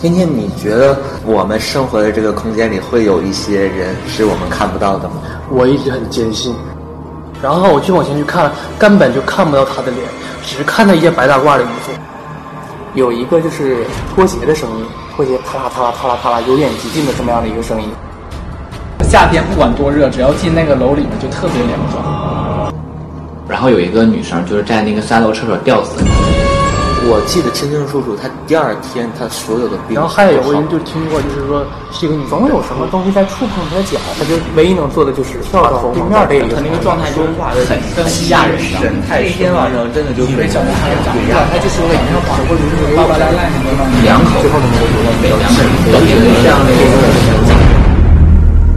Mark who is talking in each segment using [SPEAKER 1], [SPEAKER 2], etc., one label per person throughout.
[SPEAKER 1] 天天，你觉得我们生活的这个空间里会有一些人是我们看不到的吗？
[SPEAKER 2] 我一直很坚信。然后我就往前去看，根本就看不到他的脸，只看到一件白大褂的衣服。有一个就是拖鞋的声音，拖鞋啪啦啪啦啪啦啪啦，由远及近的这么样的一个声音。
[SPEAKER 3] 夏天不管多热，只要进那个楼里面就特别凉爽。
[SPEAKER 4] 然后有一个女生就是在那个三楼厕所吊死。
[SPEAKER 1] 我记得清清楚楚，他第二天他所有的病。
[SPEAKER 2] 然后还有个人就听过，就是说是一个女，总有什么东西在触碰他的脚，他就唯一能做的就是跳到对面这里。
[SPEAKER 3] 他那个状态说话的很跟吓人，
[SPEAKER 1] 神态。那天晚上真的就
[SPEAKER 3] 以为小男孩长大，他就说了一句话，或者是巴巴烂烂什么
[SPEAKER 4] 两口，
[SPEAKER 3] 最后都没有说没有两口，
[SPEAKER 4] 都是这样的一个。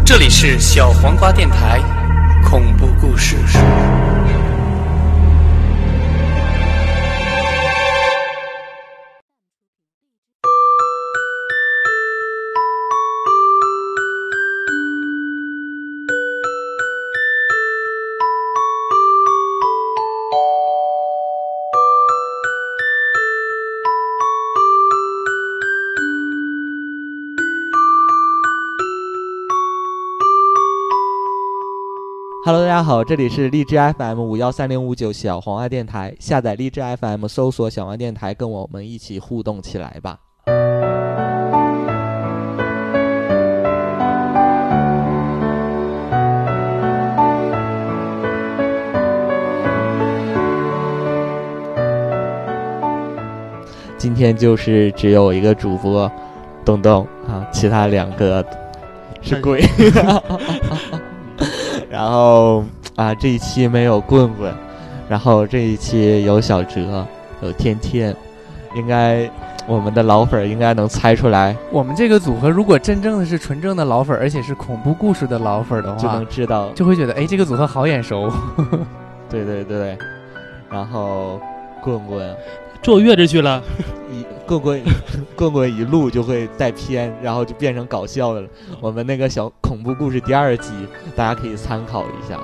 [SPEAKER 5] 这里是小黄瓜电台，恐怖故事。
[SPEAKER 6] Hello，大家好，这里是荔枝 FM 五幺三零五九小黄爱电台。下载荔枝 FM，搜索小黄电台，跟我们一起互动起来吧。今天就是只有一个主播，东东啊，其他两个是鬼。然后啊，这一期没有棍棍，然后这一期有小哲，有天天，应该我们的老粉儿应该能猜出来。
[SPEAKER 7] 我们这个组合如果真正的是纯正的老粉儿，而且是恐怖故事的老粉儿的话，
[SPEAKER 6] 就能知道，
[SPEAKER 7] 就会觉得哎，这个组合好眼熟。
[SPEAKER 6] 对对对，然后棍棍
[SPEAKER 8] 坐月子去了。
[SPEAKER 6] 一棍棍棍棍一录就会带偏，然后就变成搞笑的了。我们那个小恐怖故事第二集，大家可以参考一下。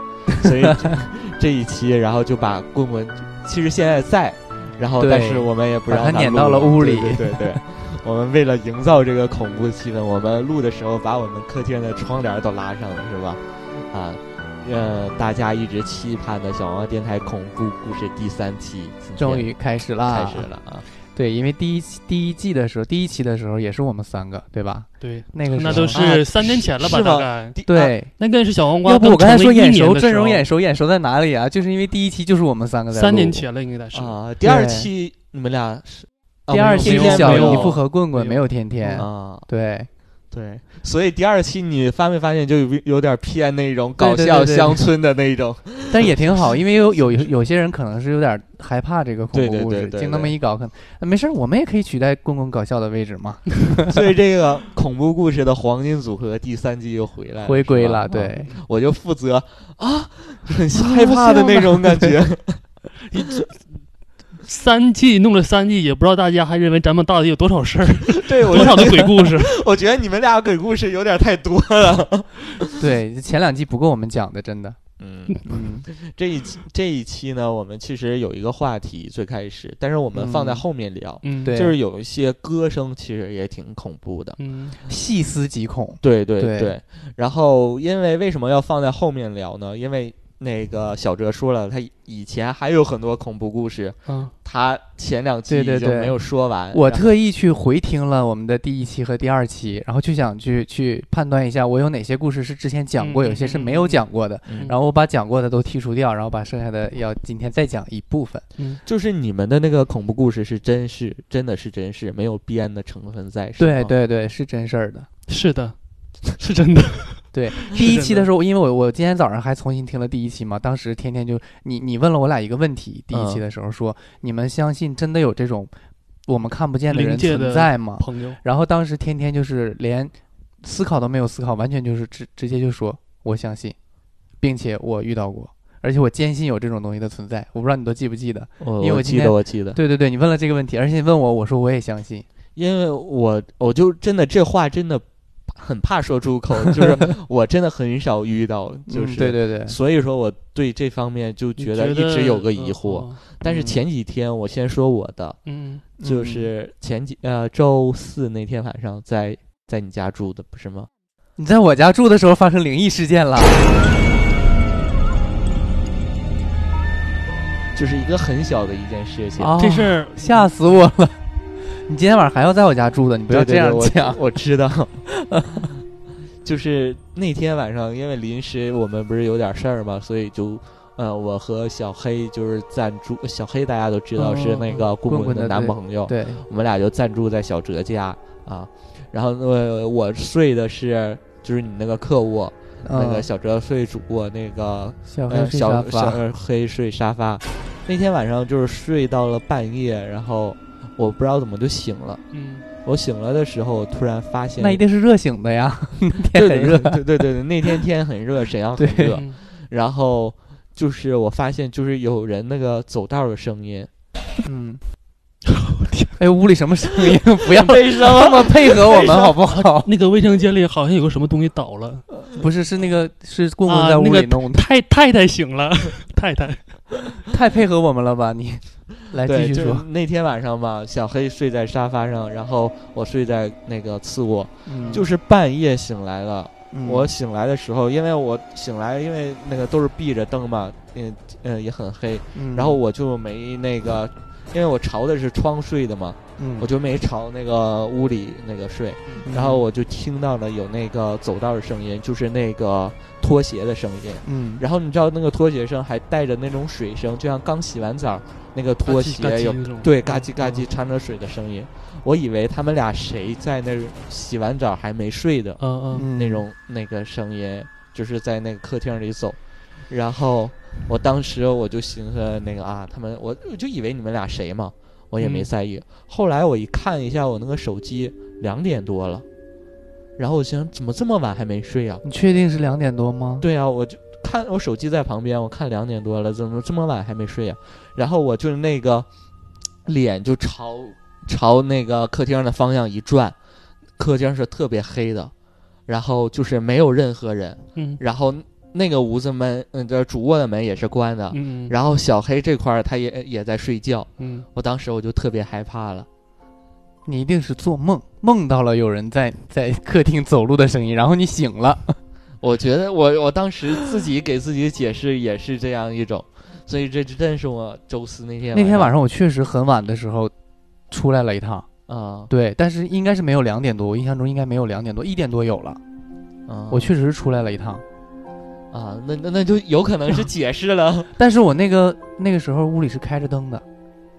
[SPEAKER 6] 所以 这一期，然后就把棍棍，其实现在在，然后但是我们也不让
[SPEAKER 7] 他
[SPEAKER 6] 他
[SPEAKER 7] 撵到了屋里。
[SPEAKER 6] 对对，我们为了营造这个恐怖气氛，我们录的时候把我们客厅的窗帘都拉上了，是吧？啊，呃，大家一直期盼的小王电台恐怖故事第三期
[SPEAKER 7] 终于开始了，
[SPEAKER 6] 开始了啊！
[SPEAKER 7] 对，因为第一期第一季的时候，第一期的时候也是我们三个，对吧？
[SPEAKER 8] 对，
[SPEAKER 7] 那个
[SPEAKER 8] 那都是三年前了吧？大概
[SPEAKER 7] 对，
[SPEAKER 8] 那更是小黄瓜。
[SPEAKER 7] 要不我刚才说眼熟，阵容眼熟，眼熟在哪里啊？就是因为第一期就是我们三个在
[SPEAKER 8] 三年前了，应该是
[SPEAKER 6] 啊。第二期你们俩是
[SPEAKER 7] 第二期小姨夫和棍棍
[SPEAKER 8] 没
[SPEAKER 7] 有天天
[SPEAKER 6] 啊，
[SPEAKER 7] 对。
[SPEAKER 6] 对，所以第二期你发没发现就有有点偏那种搞笑乡村的那种，
[SPEAKER 7] 但也挺好，因为有有有些人可能是有点害怕这个恐怖故事，
[SPEAKER 6] 听
[SPEAKER 7] 那么一搞，可能没事，我们也可以取代公共搞笑的位置嘛。
[SPEAKER 6] 所以这个恐怖故事的黄金组合第三季又回来了，
[SPEAKER 7] 回归了。对，
[SPEAKER 6] 我就负责啊，很 害怕的那种感觉。
[SPEAKER 8] 三季弄了三季，也不知道大家还认为咱们到底有多少事儿，
[SPEAKER 6] 对，
[SPEAKER 8] 多少的鬼故事。
[SPEAKER 6] 我觉得你们俩鬼故事有点太多了。
[SPEAKER 7] 对，前两季不够我们讲的，真的。
[SPEAKER 6] 嗯嗯，这一期这一期呢，我们其实有一个话题最开始，但是我们放在后面聊。
[SPEAKER 8] 嗯，
[SPEAKER 7] 对，
[SPEAKER 6] 就是有一些歌声其实也挺恐怖的。
[SPEAKER 8] 嗯，
[SPEAKER 7] 细思极恐。
[SPEAKER 6] 对对
[SPEAKER 7] 对。
[SPEAKER 6] 然后，因为为什么要放在后面聊呢？因为。那个小哲说了，他以前还有很多恐怖故事，
[SPEAKER 8] 嗯，
[SPEAKER 6] 他前两期已经没有说完。
[SPEAKER 7] 我特意去回听了我们的第一期和第二期，然后就想去去判断一下，我有哪些故事是之前讲过，有些是没有讲过的。然后我把讲过的都剔除掉，然后把剩下的要今天再讲一部分。
[SPEAKER 8] 嗯，
[SPEAKER 6] 就是你们的那个恐怖故事是真事，真的是真事，没有编的成分在。
[SPEAKER 7] 对对对，是真事儿的。
[SPEAKER 8] 是的，是真的。
[SPEAKER 7] 对，第一期的时候，因为我我今天早上还重新听了第一期嘛，当时天天就你你问了我俩一个问题，第一期的时候说，你们相信真的有这种我们看不见的人存在吗？
[SPEAKER 8] 朋友，
[SPEAKER 7] 然后当时天天就是连思考都没有思考，完全就是直直接就说我相信，并且我遇到过，而且我坚信有这种东西的存在。我不知道你都记不记得？因为
[SPEAKER 6] 我记得，我记得。
[SPEAKER 7] 对对对，你问了这个问题，而且你问我，我说我也相信，
[SPEAKER 6] 因为我我就真的这话真的。很怕说出口，就是我真的很少遇到，就是、
[SPEAKER 7] 嗯对对对，
[SPEAKER 6] 所以说我对这方面就觉得一直有个疑惑。
[SPEAKER 8] 嗯
[SPEAKER 6] 但是前几天我先说我的，
[SPEAKER 8] 嗯，
[SPEAKER 6] 就是前几呃周四那天晚上在在你家住的不是吗？
[SPEAKER 7] 你在我家住的时候发生灵异事件了，
[SPEAKER 6] 就是一个很小的一件事情。
[SPEAKER 7] 啊
[SPEAKER 8] 这事儿
[SPEAKER 7] 吓死我了！你今天晚上还要在我家住的，你不要这
[SPEAKER 6] 对对对我
[SPEAKER 7] 样讲。
[SPEAKER 6] 我知道。就是那天晚上，因为临时我们不是有点事儿嘛，所以就，呃，我和小黑就是暂住。小黑大家都知道是那个棍棍的男朋友，
[SPEAKER 7] 对，
[SPEAKER 6] 我们俩就暂住在小哲家啊。然后呃，我睡的是就是你那个客卧，那个
[SPEAKER 7] 嗯
[SPEAKER 6] 小哲睡主卧，那个
[SPEAKER 7] 小黑
[SPEAKER 6] 呃小黑睡沙发。那天晚上就是睡到了半夜，然后我不知道怎么就醒了。
[SPEAKER 8] 嗯，
[SPEAKER 6] 我醒了的时候，突然发现
[SPEAKER 7] 那一定是热醒的呀，
[SPEAKER 6] 对
[SPEAKER 7] 天很热。
[SPEAKER 6] 对对对对，那天天很热，沈阳很热。
[SPEAKER 8] 嗯
[SPEAKER 6] 然后就是我发现，就是有人那个走道的声音，
[SPEAKER 7] 嗯，哎，屋里什么声音？不要
[SPEAKER 6] 为什
[SPEAKER 7] 这么配合我们好不好？
[SPEAKER 8] 那个卫生间里好像有个什么东西倒了，
[SPEAKER 7] 不是，是那个是棍棍
[SPEAKER 8] 啊
[SPEAKER 7] 在屋里弄的，
[SPEAKER 8] 太太太醒了，太太，
[SPEAKER 7] 太配合我们了吧？你来，继续说。
[SPEAKER 6] 那天晚上吧，小黑睡在沙发上，然后我睡在那个次卧，
[SPEAKER 7] 嗯
[SPEAKER 6] 就是半夜醒来了。
[SPEAKER 7] 嗯
[SPEAKER 6] 我醒来的时候，因为我醒来，因为那个都是闭着灯嘛，嗯嗯也很黑，
[SPEAKER 7] 嗯
[SPEAKER 6] 然后我就没那个，因为我朝的是窗睡的嘛，
[SPEAKER 7] 嗯。
[SPEAKER 6] 我就没朝那个屋里那个睡，然后我就听到了有那个走道的声音，就是那个拖鞋的声音。
[SPEAKER 7] 嗯。
[SPEAKER 6] 然后你知道那个拖鞋声还带着那种水声，就像刚洗完澡那个拖鞋有对嘎叽嘎叽
[SPEAKER 8] 嗯。
[SPEAKER 6] 掺着水的声音。我以为他们俩谁在那洗完澡还没睡的
[SPEAKER 8] 嗯嗯
[SPEAKER 7] 嗯。
[SPEAKER 6] 那种那个声音，就是在那个客厅里走。然后我当时我就寻思那个啊，他们我我就以为你们俩谁嘛，我也没
[SPEAKER 8] 嗯
[SPEAKER 6] 在意。后来我一看一下我那个手机，两点多了，然后我想怎么这么晚还没睡啊？
[SPEAKER 7] 你确定是两点多吗？
[SPEAKER 6] 对啊，我就看我手机在旁边，我看两点多了，怎么这么晚还没睡啊？然后我就那个脸就朝朝那个客厅的方向一转，客厅是特别黑的，然后就是没有任何人，
[SPEAKER 8] 嗯
[SPEAKER 6] 然后那个屋子门，嗯，这主卧的门也是关的，
[SPEAKER 8] 嗯，
[SPEAKER 6] 然后小黑这块儿他也也在睡觉，
[SPEAKER 8] 嗯。
[SPEAKER 6] 我当时我就特别害怕了。
[SPEAKER 7] 你一定是做梦，梦到了有人在在客厅走路的声音，然后你醒了。
[SPEAKER 6] 我觉得我我当时自己给自己解释也是这样一种，所以这真是我周四那天
[SPEAKER 7] 那天晚
[SPEAKER 6] 上
[SPEAKER 7] 上我确实很晚的时候出来了一趟，
[SPEAKER 6] 啊。
[SPEAKER 7] 对，但是应该是没有两点多，我印象中应该没有两点多，一点多有了。
[SPEAKER 6] 嗯，
[SPEAKER 7] 我确实是出来了一趟，
[SPEAKER 6] 啊，那那那就有可能是 解释了。
[SPEAKER 7] 但是我那个那个时候屋里是开着灯的，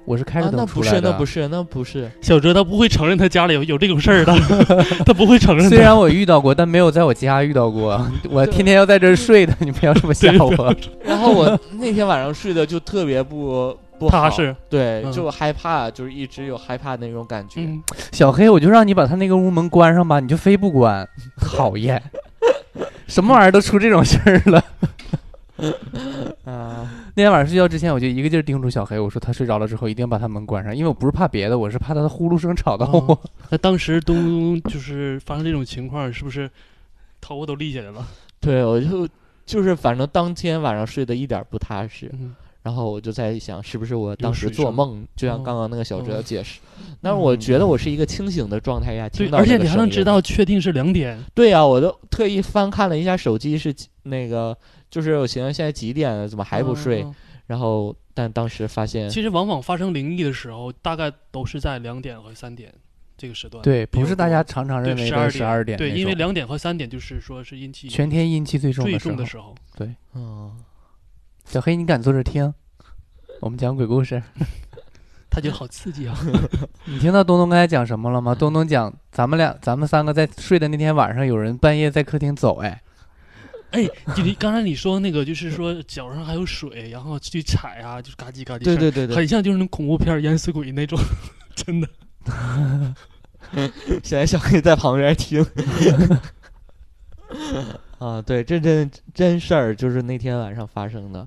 [SPEAKER 7] 我是开着
[SPEAKER 6] 啊，那
[SPEAKER 7] 灯出来的。
[SPEAKER 6] 不是，那不是，那不是。
[SPEAKER 8] 小哲他不会承认他家里有有这种事儿的，他不会承认。
[SPEAKER 7] 虽然我遇到过，但没有在我家遇到过。我天天要在这儿睡的，你不要这么吓我。
[SPEAKER 6] 然后我那天晚上睡的就特别不不好
[SPEAKER 8] 踏实，
[SPEAKER 6] 对，
[SPEAKER 8] 嗯
[SPEAKER 6] 就害怕，就是一直有害怕那种感觉。
[SPEAKER 8] 嗯，
[SPEAKER 7] 小黑，我就让你把他那个屋门关上吧，你就非不关，讨厌！什么玩意儿都出这种事儿了。
[SPEAKER 6] 啊，
[SPEAKER 7] 那天晚上睡觉之前，我就一个劲儿叮嘱小黑，我说他睡着了之后一定把他门关上，因为我不是怕别的，我是怕他的呼噜声吵到我。
[SPEAKER 8] 哦那当时都就是发生这种情况，是不是头发都立起来了？
[SPEAKER 6] 对，我就就是反正当天晚上睡得一点不踏实，
[SPEAKER 8] 嗯
[SPEAKER 6] 然后我就在想，是不是我当时做梦，就像
[SPEAKER 8] 哦
[SPEAKER 6] 刚刚那个小哲
[SPEAKER 8] 哦
[SPEAKER 6] 解释。但是我觉得我是一个清醒的状态下，听到
[SPEAKER 8] 而且你还能知道确定是两点。
[SPEAKER 6] 对呀、我都特意翻看了一下手机是那个，就是我寻思现在几点了，怎么还不睡？
[SPEAKER 8] 嗯
[SPEAKER 6] 然后但当时发现，
[SPEAKER 8] 其实往往发生灵异的时候，大概都是在两点和三点这个时段。
[SPEAKER 7] 对，不是大家常常认为
[SPEAKER 8] 对
[SPEAKER 7] 的十二点
[SPEAKER 8] 对，因为两点和三点就是说是阴气
[SPEAKER 7] 全天阴气最重
[SPEAKER 8] 最
[SPEAKER 7] 的时候。
[SPEAKER 8] 重的时候。
[SPEAKER 6] 嗯，
[SPEAKER 7] 小黑，你敢坐这儿听？我们讲鬼故事。
[SPEAKER 8] 他觉得好刺激啊！
[SPEAKER 7] 你听到东东刚才讲什么了吗？东东讲咱们俩，咱们三个在睡的那天晚上，有人半夜在客厅走，哎，
[SPEAKER 8] 哎，就你刚才你说那个，就是说脚上还有水，然后去踩啊，就是嘎叽嘎叽声，
[SPEAKER 6] 对对对对，
[SPEAKER 8] 很像就是那恐怖片儿淹死鬼那种，真的。
[SPEAKER 6] 现在小黑在旁边听。啊，对，这真真事儿，就是那天晚上发生的。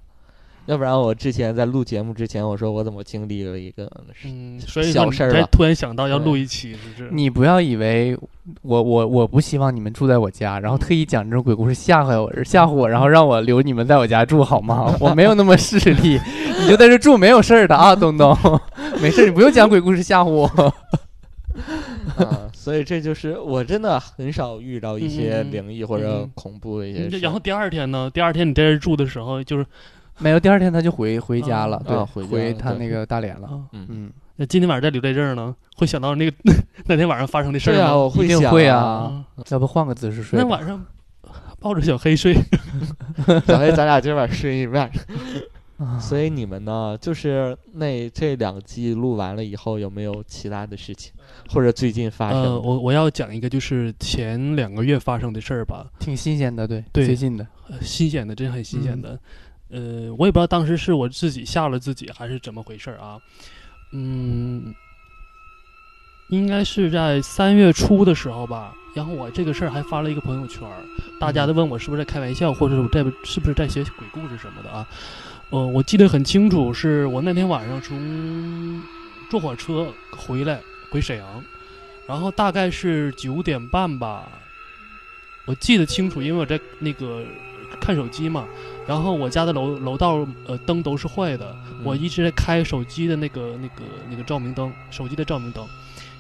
[SPEAKER 6] 要不然我之前在录节目之前，我说我怎么经历了一个
[SPEAKER 8] 嗯，所以
[SPEAKER 6] 小事儿吧
[SPEAKER 8] 你才突然想到要录一期，是不是？
[SPEAKER 7] 你不要以为我我我不希望你们住在我家，然后特意讲这种鬼故事吓唬我吓唬我，然后让我留你们在我家住好吗？我没有那么势利，你就在这住没有事儿的啊，东东，没事，你不用讲鬼故事吓唬我。
[SPEAKER 6] 啊，所以这就是我真的很少遇到一些
[SPEAKER 8] 嗯嗯嗯
[SPEAKER 6] 灵异或者
[SPEAKER 8] 嗯
[SPEAKER 6] 恐怖的一些事。
[SPEAKER 8] 嗯然后第二天呢？第二天你在这住的时候，就是
[SPEAKER 7] 没有，第二天他就回回家了，
[SPEAKER 6] 啊
[SPEAKER 7] 对，
[SPEAKER 6] 回家了对
[SPEAKER 7] 回他那个大连了。
[SPEAKER 8] 啊，
[SPEAKER 6] 嗯，
[SPEAKER 7] 嗯，
[SPEAKER 8] 那今天晚上再留在这儿呢，会想到那个 那天晚上发生的事儿
[SPEAKER 6] 对啊，
[SPEAKER 8] 吗？
[SPEAKER 6] 我会想
[SPEAKER 7] 一定会
[SPEAKER 6] 啊。
[SPEAKER 8] 啊，
[SPEAKER 7] 要不换个姿势睡吧？
[SPEAKER 8] 那晚上抱着小黑睡，
[SPEAKER 6] 小黑，咱俩今晚睡一晚。
[SPEAKER 7] 啊
[SPEAKER 6] 所以你们呢？就是那这两季录完了以后，有没有其他的事情，或者最近发生的？
[SPEAKER 8] 呃，我我要讲一个就是前两个月发生的事儿吧，
[SPEAKER 7] 挺新鲜的，对，
[SPEAKER 8] 对
[SPEAKER 7] 最近的。
[SPEAKER 8] 呃新鲜的，真很新鲜的。呃，我也不知道当时是我自己吓了自己，还是怎么回事儿啊？嗯，应该是在三月初的时候吧。然后我这个事儿还发了一个朋友圈儿，大家都问我是不是在开玩笑，或者是我在是不是在写鬼故事什么的啊。呃，我记得很清楚，是我那天晚上从坐火车回来回沈阳，然后大概是九点半吧，我记得清楚，因为我在那个看手机嘛，然后我家的楼楼道呃灯都是坏的，我一直在开手机的那个那个那个照明灯，手机的照明灯。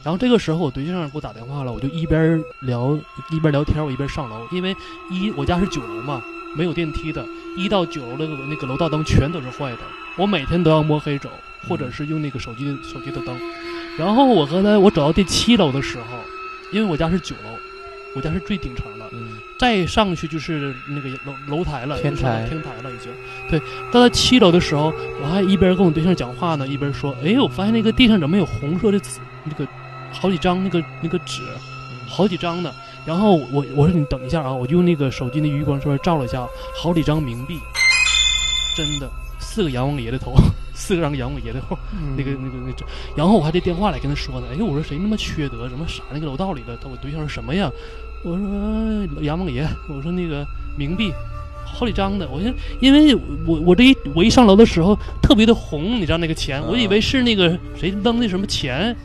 [SPEAKER 8] 然后这个时候我对象给我打电话了，我就一边聊一边聊天，我一边上楼，因为一我家是九楼嘛，没有电梯的，一到九楼的那个那个楼道灯全都是坏的，我每天都要摸黑走，或者是用那个手机手机的灯。然后我和他我走到第七楼的时候，因为我家是九楼，我家是最顶层再上去就是那个楼楼台了，
[SPEAKER 7] 天台
[SPEAKER 8] 天台了已经。对，到了七楼的时候，我还一边跟我对象讲话呢，一边说：“哎，我发现那个地上怎么有红色的纸，那个好几张那个那个纸，好几张呢。”然后我我说你等一下啊，我就用那个手机的余光说照了一下，好几张冥币，真的四个阎王爷的头，四个张阎王爷的那个那个那个，然后我还在电话里跟他说呢，哎，我说谁那么缺德，怎么傻那个楼道里的？他我对象说什么呀？我说呃阎王爷，我说那个冥币，好几张的。我说因为我我这一我一上楼的时候特别的红，你知道那个钱，我以为是那个谁扔的什么钱，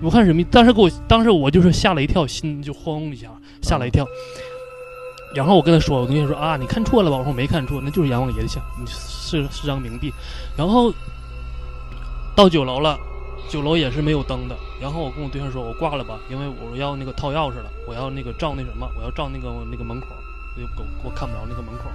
[SPEAKER 8] 我看什么，当时给我当时我就是吓了一跳，心就轰一下，吓了一跳。然后我跟他说，我跟他说啊，你看错了吧？我说没看错，那就是阎王爷的像，是是张冥币。然后到九楼了，九楼也是没有灯的。然后我跟我对象说，我挂了吧，因为我要那个掏钥匙了，我要那个照那什么，我要照那个那个门口，我就我我看不着那个门口。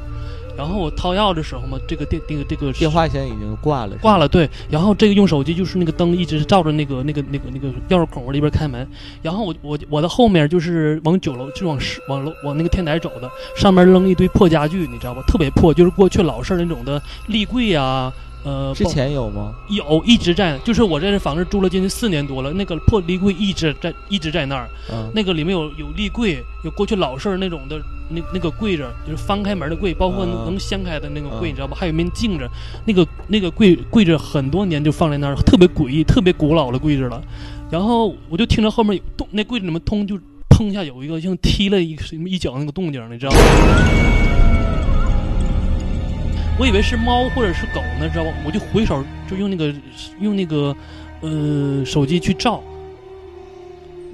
[SPEAKER 8] 然后我掏钥匙的时候嘛，这个电这个这个
[SPEAKER 6] 电话现在已经挂了，
[SPEAKER 8] 挂了，对。然后这个用手机就是那个灯一直照着那个那个那个那个钥匙孔往里边开门。然后我我我的后面就是往九楼就往十往楼往那个天台走的，上面扔一堆破家具，你知道吧？特别破，就是过去老式那种的立柜呀、呃，
[SPEAKER 6] 之前有吗？
[SPEAKER 8] 有一直在，就是我在这房子住了将近四年多了，那个破立柜一直在一直在那儿。
[SPEAKER 6] 嗯，
[SPEAKER 8] 那个里面有有立柜，有过去老式那种的那那个柜子，就是翻开门的柜，包括能掀开的那个柜，
[SPEAKER 6] 嗯
[SPEAKER 8] 你知道吧？还有一面镜子，那个那个柜柜子很多年就放在那儿，特别诡异、特别古老的柜子了。然后我就听着后面有动，那柜子里面通就砰一下有一个像踢了一什么一脚那个动静，你知道吗？我以为是猫或者是狗呢，知道吧？我就回手就用那个用那个呃手机去照。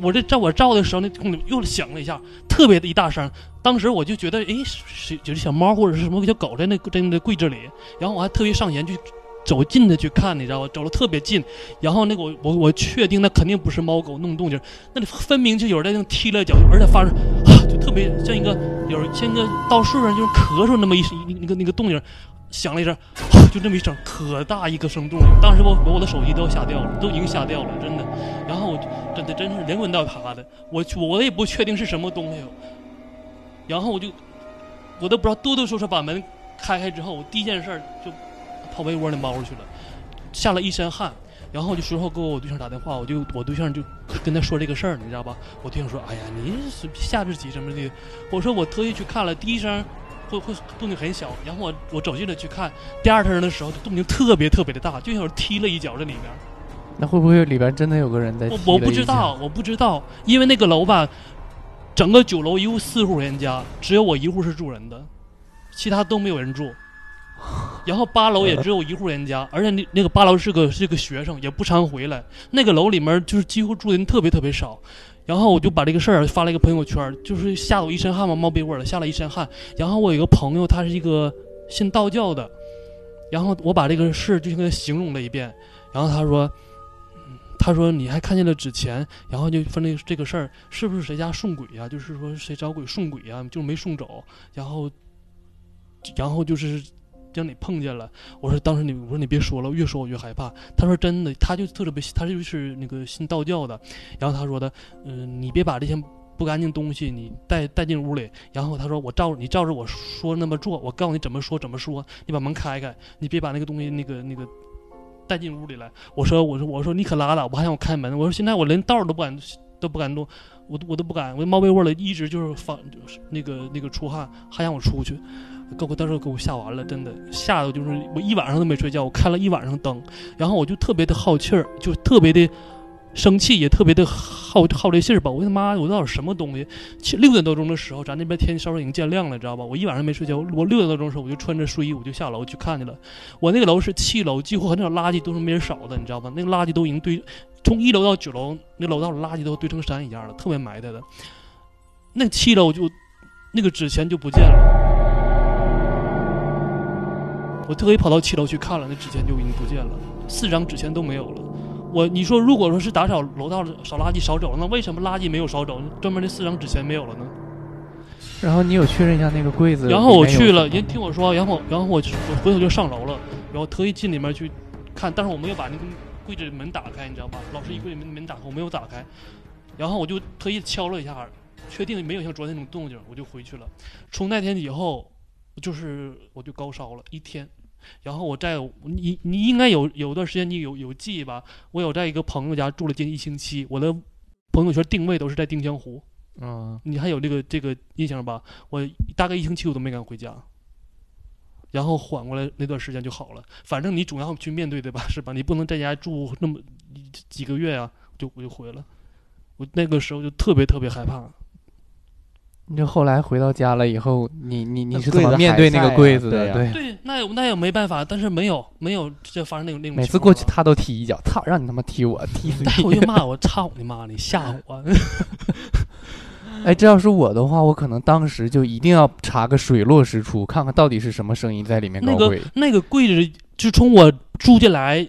[SPEAKER 8] 我这照我照的时候，那空里又响了一下，特别的一大声。当时我就觉得，诶，是是就是小猫或者是什么小狗在那在那柜子里。然后我还特别上前去走近的去看，你知道吧？走的特别近。然后那个我我我确定那肯定不是猫狗弄动静，那里分明就有人在那踢了脚，而且发生啊，就特别像一个有像一个到树上就是咳嗽那么一声那个那个动静。响了一声，就这么一声，可大一个声动。当时我把我的手机都要吓掉了，都已经吓掉了，真的。然后我就真的真是连滚带爬的，我我也不确定是什么东西。然后我就我都不知道，哆哆嗦嗦把门开开之后，我第一件事就跑被窝里猫去了，下了一身汗。然后我就随后给我对象打电话，我就我对象就跟他说这个事儿，你知道吧？我对象说：“哎呀，你是下着急什么的。”我说我特意去看了，第一声会会动静很小，然后我我走进来去看，第二声的时候动静特别特别的大，就像有人踢了一脚在里面。
[SPEAKER 7] 那会不会里边真的有个人在？
[SPEAKER 8] 我我不知道，我不知道，因为那个楼吧，整个九楼一共四户人家，只有我一户是住人的，其他都没有人住。然后八楼也只有一户人家，而且那那个八楼是个是个学生，也不常回来。那个楼里面就是几乎住的人特别特别少。然后我就把这个事儿发了一个朋友圈，就是吓得我一身汗嘛，冒被窝了，吓了一身汗。然后我有一个朋友，他是一个信道教的，然后我把这个事儿就跟他形容了一遍，然后他说，他说你还看见了纸钱，然后就分这这个事儿是不是谁家送鬼呀、就是说谁找鬼送鬼呀、就没送走，然后，然后就是让你碰见了。我说当时你我说你别说了，越说我越害怕。他说真的，他就特别他就是那个信道教的，然后他说的，嗯、你别把这些不干净东西你带带进屋里。然后他说我照你照着我说那么做，我告诉你怎么说怎么说，你把门开开，你别把那个东西那个那个带进屋里来。我说我说我说你可拉倒，我还让我开门。我说现在我连道都不敢都不敢动，我都我都不敢，我猫被窝里一直就是放就是那个那个出汗，还让我出去。给我当时给我吓完了，真的吓得就是我一晚上都没睡觉，我开了一晚上灯，然后我就特别的好气儿，就特别的生气，也特别的好好这信儿吧。我他妈我到底什么东西？七六点多钟的时候，咱那边天稍微已经渐亮了，你知道吧？我一晚上没睡觉，我六点多钟的时候我就穿着睡衣我就下楼去看去了。我那个楼是七楼，几乎很少垃圾都是没人扫的，你知道吧？那个垃圾都已经堆，从一楼到九楼，那楼道的垃圾都堆成山一样了，特别埋汰的。那七楼就那个纸钱就不见了。我特意跑到七楼去看了，那纸钱就已经不见了，四张纸钱都没有了。我你说，如果说是打扫楼道扫垃圾扫走了，那为什么垃圾没有扫走？专门那四张纸钱没有了呢？
[SPEAKER 7] 然后你有确认一下那个柜子？
[SPEAKER 8] 然后我去了，人听我说，然后然后我我回头就上楼了，然后特意进里面去看，但是我没有把那个柜子门打开，你知道吧？老师衣柜子门门打开，我没有打开，然后我就特意敲了一下，确定没有像昨天那种动静，我就回去了。从那天以后，就是我就高烧了一天。然后我在你你应该有有段时间你有有记忆吧？我有在一个朋友家住了近一星期，我的朋友圈定位都是在丁江湖。
[SPEAKER 6] 嗯，
[SPEAKER 8] 你还有这个这个印象吧？我大概一星期我都没敢回家，然后缓过来那段时间就好了。反正你总要去面对对吧，是吧？你不能在家住那么几个月啊，就我就回了。我那个时候就特别特别害怕。
[SPEAKER 7] 你就后来回到家了以后，你你你是怎么面对那个柜子的？
[SPEAKER 6] 啊对呀
[SPEAKER 7] 对，
[SPEAKER 8] 那也那也没办法，但是没有没有就发生那种那种
[SPEAKER 7] 每次过去他都踢一脚，操，让你他妈踢我，踢死你！
[SPEAKER 8] 但我就骂我操你妈，你吓唬我。
[SPEAKER 7] 哎，这要是我的话，我可能当时就一定要查个水落石出，看看到底是什么声音在里面
[SPEAKER 8] 那个
[SPEAKER 7] 搞鬼。
[SPEAKER 8] 那个柜子就从我住进来，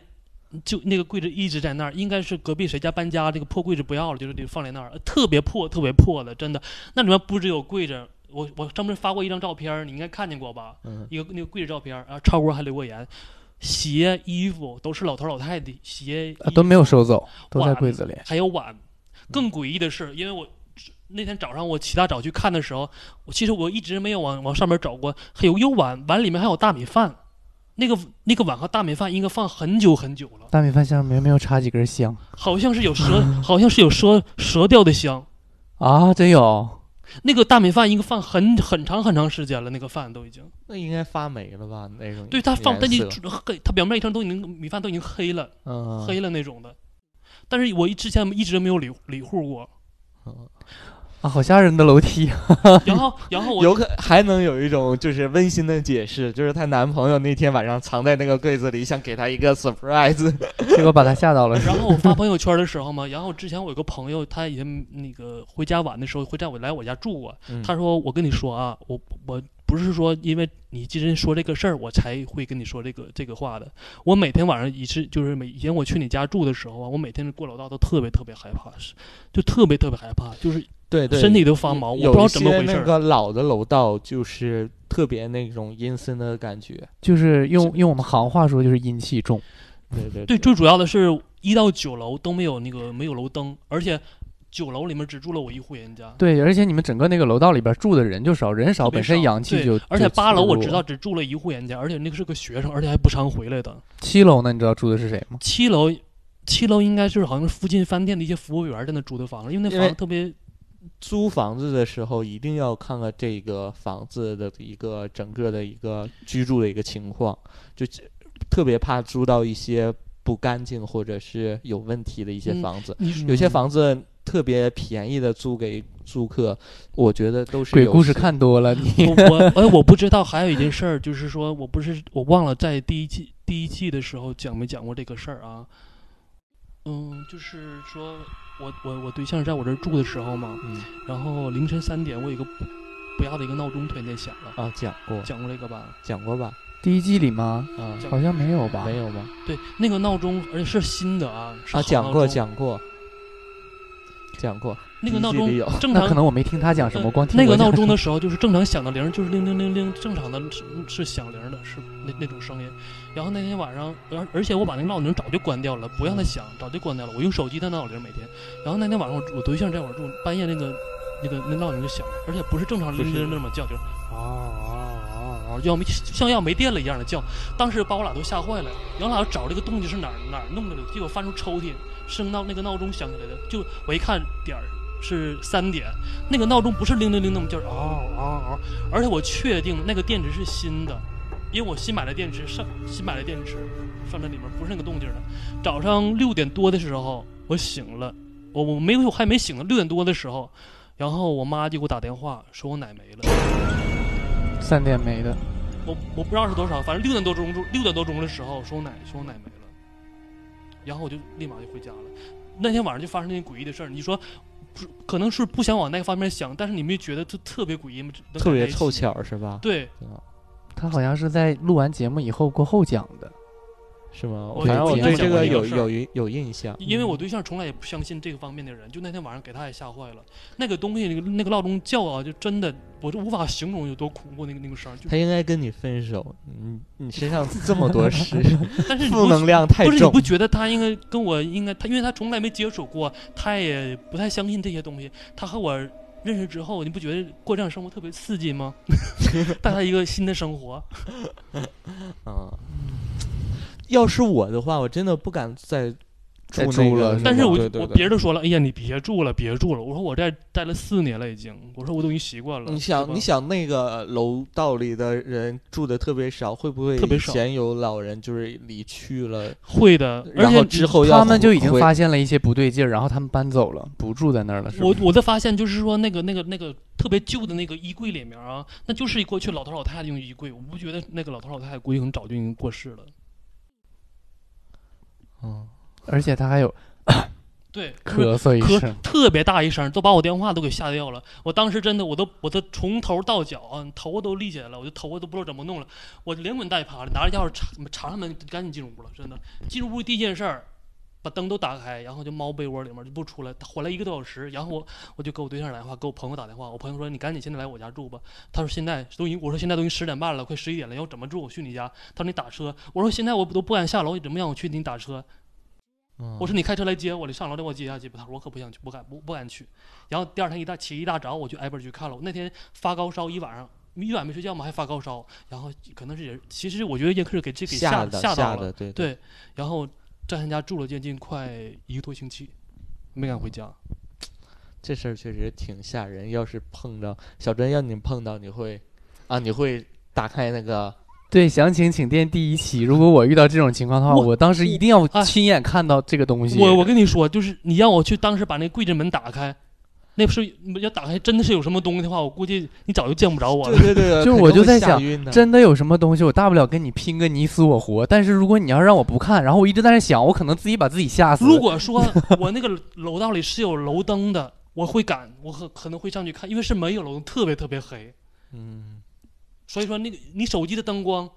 [SPEAKER 8] 就那个柜子一直在那儿，应该是隔壁谁家搬家，这个破柜子不要了，就是得放在那儿，特别破，特别破的，真的。那里面不只有柜子，我我专门发过一张照片，你应该看见过吧？
[SPEAKER 6] 嗯
[SPEAKER 8] 一个那个柜子照片儿，然后超哥还留过言，鞋、衣服都是老头老太太的鞋，
[SPEAKER 7] 啊都没有收走，都在柜子里。
[SPEAKER 8] 还有碗。更诡异的是，因为我那天早上我起大早去看的时候，我其实我一直没有往往上面找过，还有有碗，碗里面还有大米饭，那个那个碗和大米饭应该放很久很久了，
[SPEAKER 7] 大米饭上面没有插几根香
[SPEAKER 8] 好像是有 蛇，好像是有蛇蛇掉的香。
[SPEAKER 7] 啊？真有？
[SPEAKER 8] 那个大米饭应该放很很长很长时间了，那个饭都已经
[SPEAKER 6] 那应该发霉了吧？那种
[SPEAKER 8] 对它放，但
[SPEAKER 6] 颜
[SPEAKER 8] 你
[SPEAKER 6] 色
[SPEAKER 8] 黑，它表面一层都已经米饭都已经黑了，
[SPEAKER 6] 嗯
[SPEAKER 8] 黑了那种的。但是我之前一直没有理理户过，
[SPEAKER 7] 啊，好吓人的楼梯！
[SPEAKER 8] 然后然后我
[SPEAKER 6] 有可还能有一种就是温馨的解释，就是她男朋友那天晚上藏在那个柜子里，想给她一个 surprise。
[SPEAKER 7] 结果把她吓到了。
[SPEAKER 8] 然后我发 朋友圈的时候嘛，然后之前我有个朋友，他以前那个回家晚的时候会在我来我家住过。
[SPEAKER 6] 嗯
[SPEAKER 8] 他说：“我跟你说啊，我我不是说因为你今天说这个事儿，我才会跟你说这个这个话的。我每天晚上一次就是每以前我去你家住的时候啊，我每天过楼道都特别特别害怕，是就特别特别害怕，就是
[SPEAKER 6] 对对，
[SPEAKER 8] 身体都发毛，我不知道
[SPEAKER 6] 有一些
[SPEAKER 8] 怎么回事儿。
[SPEAKER 6] 那个老的楼道就是特别那种阴森的感觉。
[SPEAKER 7] 就是用用我们行话说，就是阴气重。
[SPEAKER 6] 对对
[SPEAKER 8] 对，最主要的是一到九楼都没有那个没有楼灯，而且九楼里面只住了我一户人家。
[SPEAKER 7] 对，而且你们整个那个楼道里边住的人就少，人少，本身阳气就
[SPEAKER 8] 而且八楼我知道只住了一户人家，而且那个是个学生，而且还不常回来的。
[SPEAKER 7] 七楼呢，你知道住的是谁吗？
[SPEAKER 8] 七楼，七楼应该是好像是附近饭店的一些服务员在那租的房子，因为那房子特别
[SPEAKER 6] 租房子的时候一定要看看这个房子的一个整个的一个居住的一个情况，就特别怕租到一些不干净或者是有问题的一些
[SPEAKER 8] 嗯
[SPEAKER 6] 房子。
[SPEAKER 8] 你
[SPEAKER 6] 有些房子特别便宜的租给租客，我觉得都是
[SPEAKER 7] 鬼故事看多了，你
[SPEAKER 8] 我我哎，我不知道还有一件事儿，就是说我不是我忘了在第一季第一季的时候讲没讲过这个事儿啊？嗯，就是说我我我对象在我这儿住的时候嘛，
[SPEAKER 6] 嗯
[SPEAKER 8] 然后凌晨三点我有一个不不要的一个闹钟突然间响了，
[SPEAKER 6] 啊讲过
[SPEAKER 8] 讲过这个吧？
[SPEAKER 6] 讲过吧？
[SPEAKER 7] 第一季里吗？
[SPEAKER 6] 啊，
[SPEAKER 7] 好像没有吧？
[SPEAKER 6] 没有吧？
[SPEAKER 8] 对，那个闹钟而且是新的啊，是
[SPEAKER 6] 啊，
[SPEAKER 8] 好
[SPEAKER 6] 讲过
[SPEAKER 8] 钟
[SPEAKER 6] 讲过讲过，
[SPEAKER 8] 那个闹钟正常
[SPEAKER 7] 那可能我没听他讲什么，
[SPEAKER 8] 呃
[SPEAKER 7] 光听
[SPEAKER 8] 那个闹钟的 时候，就是正常响的铃，就是铃铃铃铃，正常的是是响铃的，是那那种声音。然后那天晚上，而而且我把那个闹铃早就关掉了，不让它响，早就关掉了。我用手机的闹铃每天。然后那天晚上我我对象在我这住，半夜那个那个那闹铃就响了，而且不是正常铃铃那么叫，就是啊啊啊啊，要没像要没电了一样的叫。当时把我俩都吓坏了，然后俩找这个动静是哪儿哪儿弄的了，结果翻出抽屉，声闹那个闹钟响起来的，就我一看点儿是三点，那个闹钟不是铃铃铃那么叫，嗷嗷嗷，而且我确定那个电池是新的，因为我新买的电池上新买的电池放在里面，不是那个动静的。早上六点多的时候我醒了，我我没有我还没醒呢，六点多的时候，然后我妈就给我打电话说我奶没了，
[SPEAKER 7] 三点没的，
[SPEAKER 8] 我我不知道是多少，反正六点多钟六点多钟的时候说我奶说我奶没了，然后我就立马就回家了。那天晚上就发生那些诡异的事儿，你说。不，可能是不想往那个方面想，但是你没觉得就特别诡异吗？
[SPEAKER 6] 特别凑巧是吧？
[SPEAKER 8] 对，
[SPEAKER 7] 他好像是在录完节目以后过后讲的。
[SPEAKER 6] 是吗？
[SPEAKER 8] 我
[SPEAKER 6] 反正我对这个有有有印象。
[SPEAKER 8] 因为我对象从来也不相信这个方面的人，就那天晚上给他也吓坏了。那个东西，那个那个闹钟叫啊，就真的，我就无法形容有多恐怖那个那个声。就
[SPEAKER 6] 他应该跟你分手，你你身上这么多事，
[SPEAKER 8] 但是
[SPEAKER 6] 负能量太
[SPEAKER 8] 不是你不。觉得他应该跟我应该他，因为他从来没接触过，他也不太相信这些东西。他和我认识之后，你不觉得过这样生活特别刺激吗？带他一个新的生活。
[SPEAKER 6] 啊，要是我的话，我真的不敢再
[SPEAKER 7] 再
[SPEAKER 6] 住那个
[SPEAKER 7] 了
[SPEAKER 8] 但是我我
[SPEAKER 6] 对对对
[SPEAKER 8] 别人都说了，哎呀，你别住了，别住了。我说我这待了四年了已经，我说我都已经习惯了。
[SPEAKER 6] 你想，你想那个楼道里的人住的特别少，会不会
[SPEAKER 8] 特别少
[SPEAKER 6] 嫌有老人就是离去了，
[SPEAKER 8] 会的，而
[SPEAKER 6] 然后
[SPEAKER 8] 且
[SPEAKER 6] 之后
[SPEAKER 7] 他们就已经发现了一些不对劲儿，然后他们搬走了，不住在那儿了，
[SPEAKER 8] 我我的发现就是说，那个那个那个特别旧的那个衣柜里面啊，那就是过去老头老太太用衣柜。我不觉得那个老头老太太估计可能早就已经过世了。
[SPEAKER 6] 嗯，
[SPEAKER 7] 而且他还有
[SPEAKER 8] 对，
[SPEAKER 7] 咳嗽一声，
[SPEAKER 8] 特别大一声，都把我电话都给吓掉了。我当时真的，我都我都从头到脚啊，头发都立起来了，我就头发都不知道怎么弄了，我连滚带爬的拿着钥匙插插上门，赶紧进屋了。真的，进入屋第一件事儿，把灯都打开，然后就猫被窝里面就不出来，回来一个多小时，然后我我就给我对象打电话，给我朋友打电话，我朋友说你赶紧现在来我家住吧。他说现在都已经，我说现在都已经十点半了，快十一点了，要怎么住？我去你家。他说你打车。我说现在我都不敢下楼，你怎么让我去？你打车。
[SPEAKER 6] 嗯
[SPEAKER 8] 我说你开车来接我，你上楼给我接下去吧。他说我可不想去，不敢不不敢去。然后第二天一大起一大早，我去挨边去看了。我那天发高烧一晚上，一晚没睡觉嘛，还发高烧。然后可能是也，其实我觉得也是给这给吓
[SPEAKER 6] 的
[SPEAKER 8] 吓到了。
[SPEAKER 6] 对，
[SPEAKER 8] 然后在他家住了将近快一个多星期，没敢回家。
[SPEAKER 6] 这事儿确实挺吓人。要是碰到小珍，要你碰到，你会啊，你会打开那个
[SPEAKER 7] 对，详情请见第一期。如果我遇到这种情况的话，
[SPEAKER 8] 我
[SPEAKER 7] 我当时一定要
[SPEAKER 8] 哎
[SPEAKER 7] 亲眼看到这个东西。
[SPEAKER 8] 我我跟你说，就是你让我去当时把那柜子门打开，那不是要打开真的是有什么东西的话，我估计你早就见不着我了。
[SPEAKER 6] 对对对，
[SPEAKER 7] 就我就在想真的有什么东西，我大不了跟你拼个你死我活。但是如果你要让我不看，然后我一直在那想，我可能自己把自己吓死。
[SPEAKER 8] 如果说我那个楼道里是有楼灯的，我会敢，我可可能会上去看，因为是没有楼灯，特别特别黑。
[SPEAKER 6] 嗯，
[SPEAKER 8] 所以说那个你手机的灯光，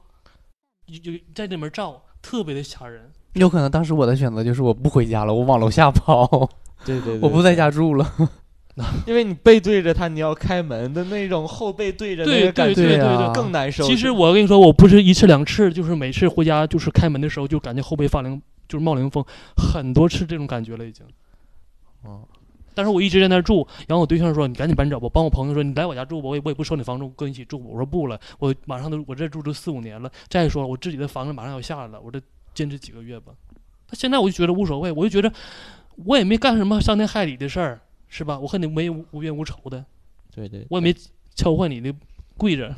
[SPEAKER 8] 有有在里面照，特别的吓人。
[SPEAKER 7] 有可能当时我的选择就是我不回家了，我往楼下跑，
[SPEAKER 6] 对对对，
[SPEAKER 7] 我不在家住了。
[SPEAKER 6] 因为你背对着他，你要开门的那种后背对着那
[SPEAKER 8] 对
[SPEAKER 6] 个感觉
[SPEAKER 8] 对对对
[SPEAKER 7] 啊
[SPEAKER 8] 对。
[SPEAKER 6] 更难受。
[SPEAKER 8] 其实我跟你说，我不是一次两次，就是每次回家就是开门的时候就感觉后背发凉，就是冒凉风，很多次这种感觉了已经。
[SPEAKER 6] 哦，
[SPEAKER 8] 但是我一直在那儿住，然后我对象说：“你赶紧搬走吧。”帮我朋友说：“你来我家住吧，我也我也不收你房租，跟你一起住吧。”我说：“不了，我马上都我这住都四五年了。再说了，我自己的房子马上要下来了，我这坚持几个月吧。”他现在我就觉得无所谓，我就觉得我也没干什么伤天害理的事儿，是吧？我和你没无无冤无仇的，
[SPEAKER 6] 对对，
[SPEAKER 8] 我也没敲坏你的柜子。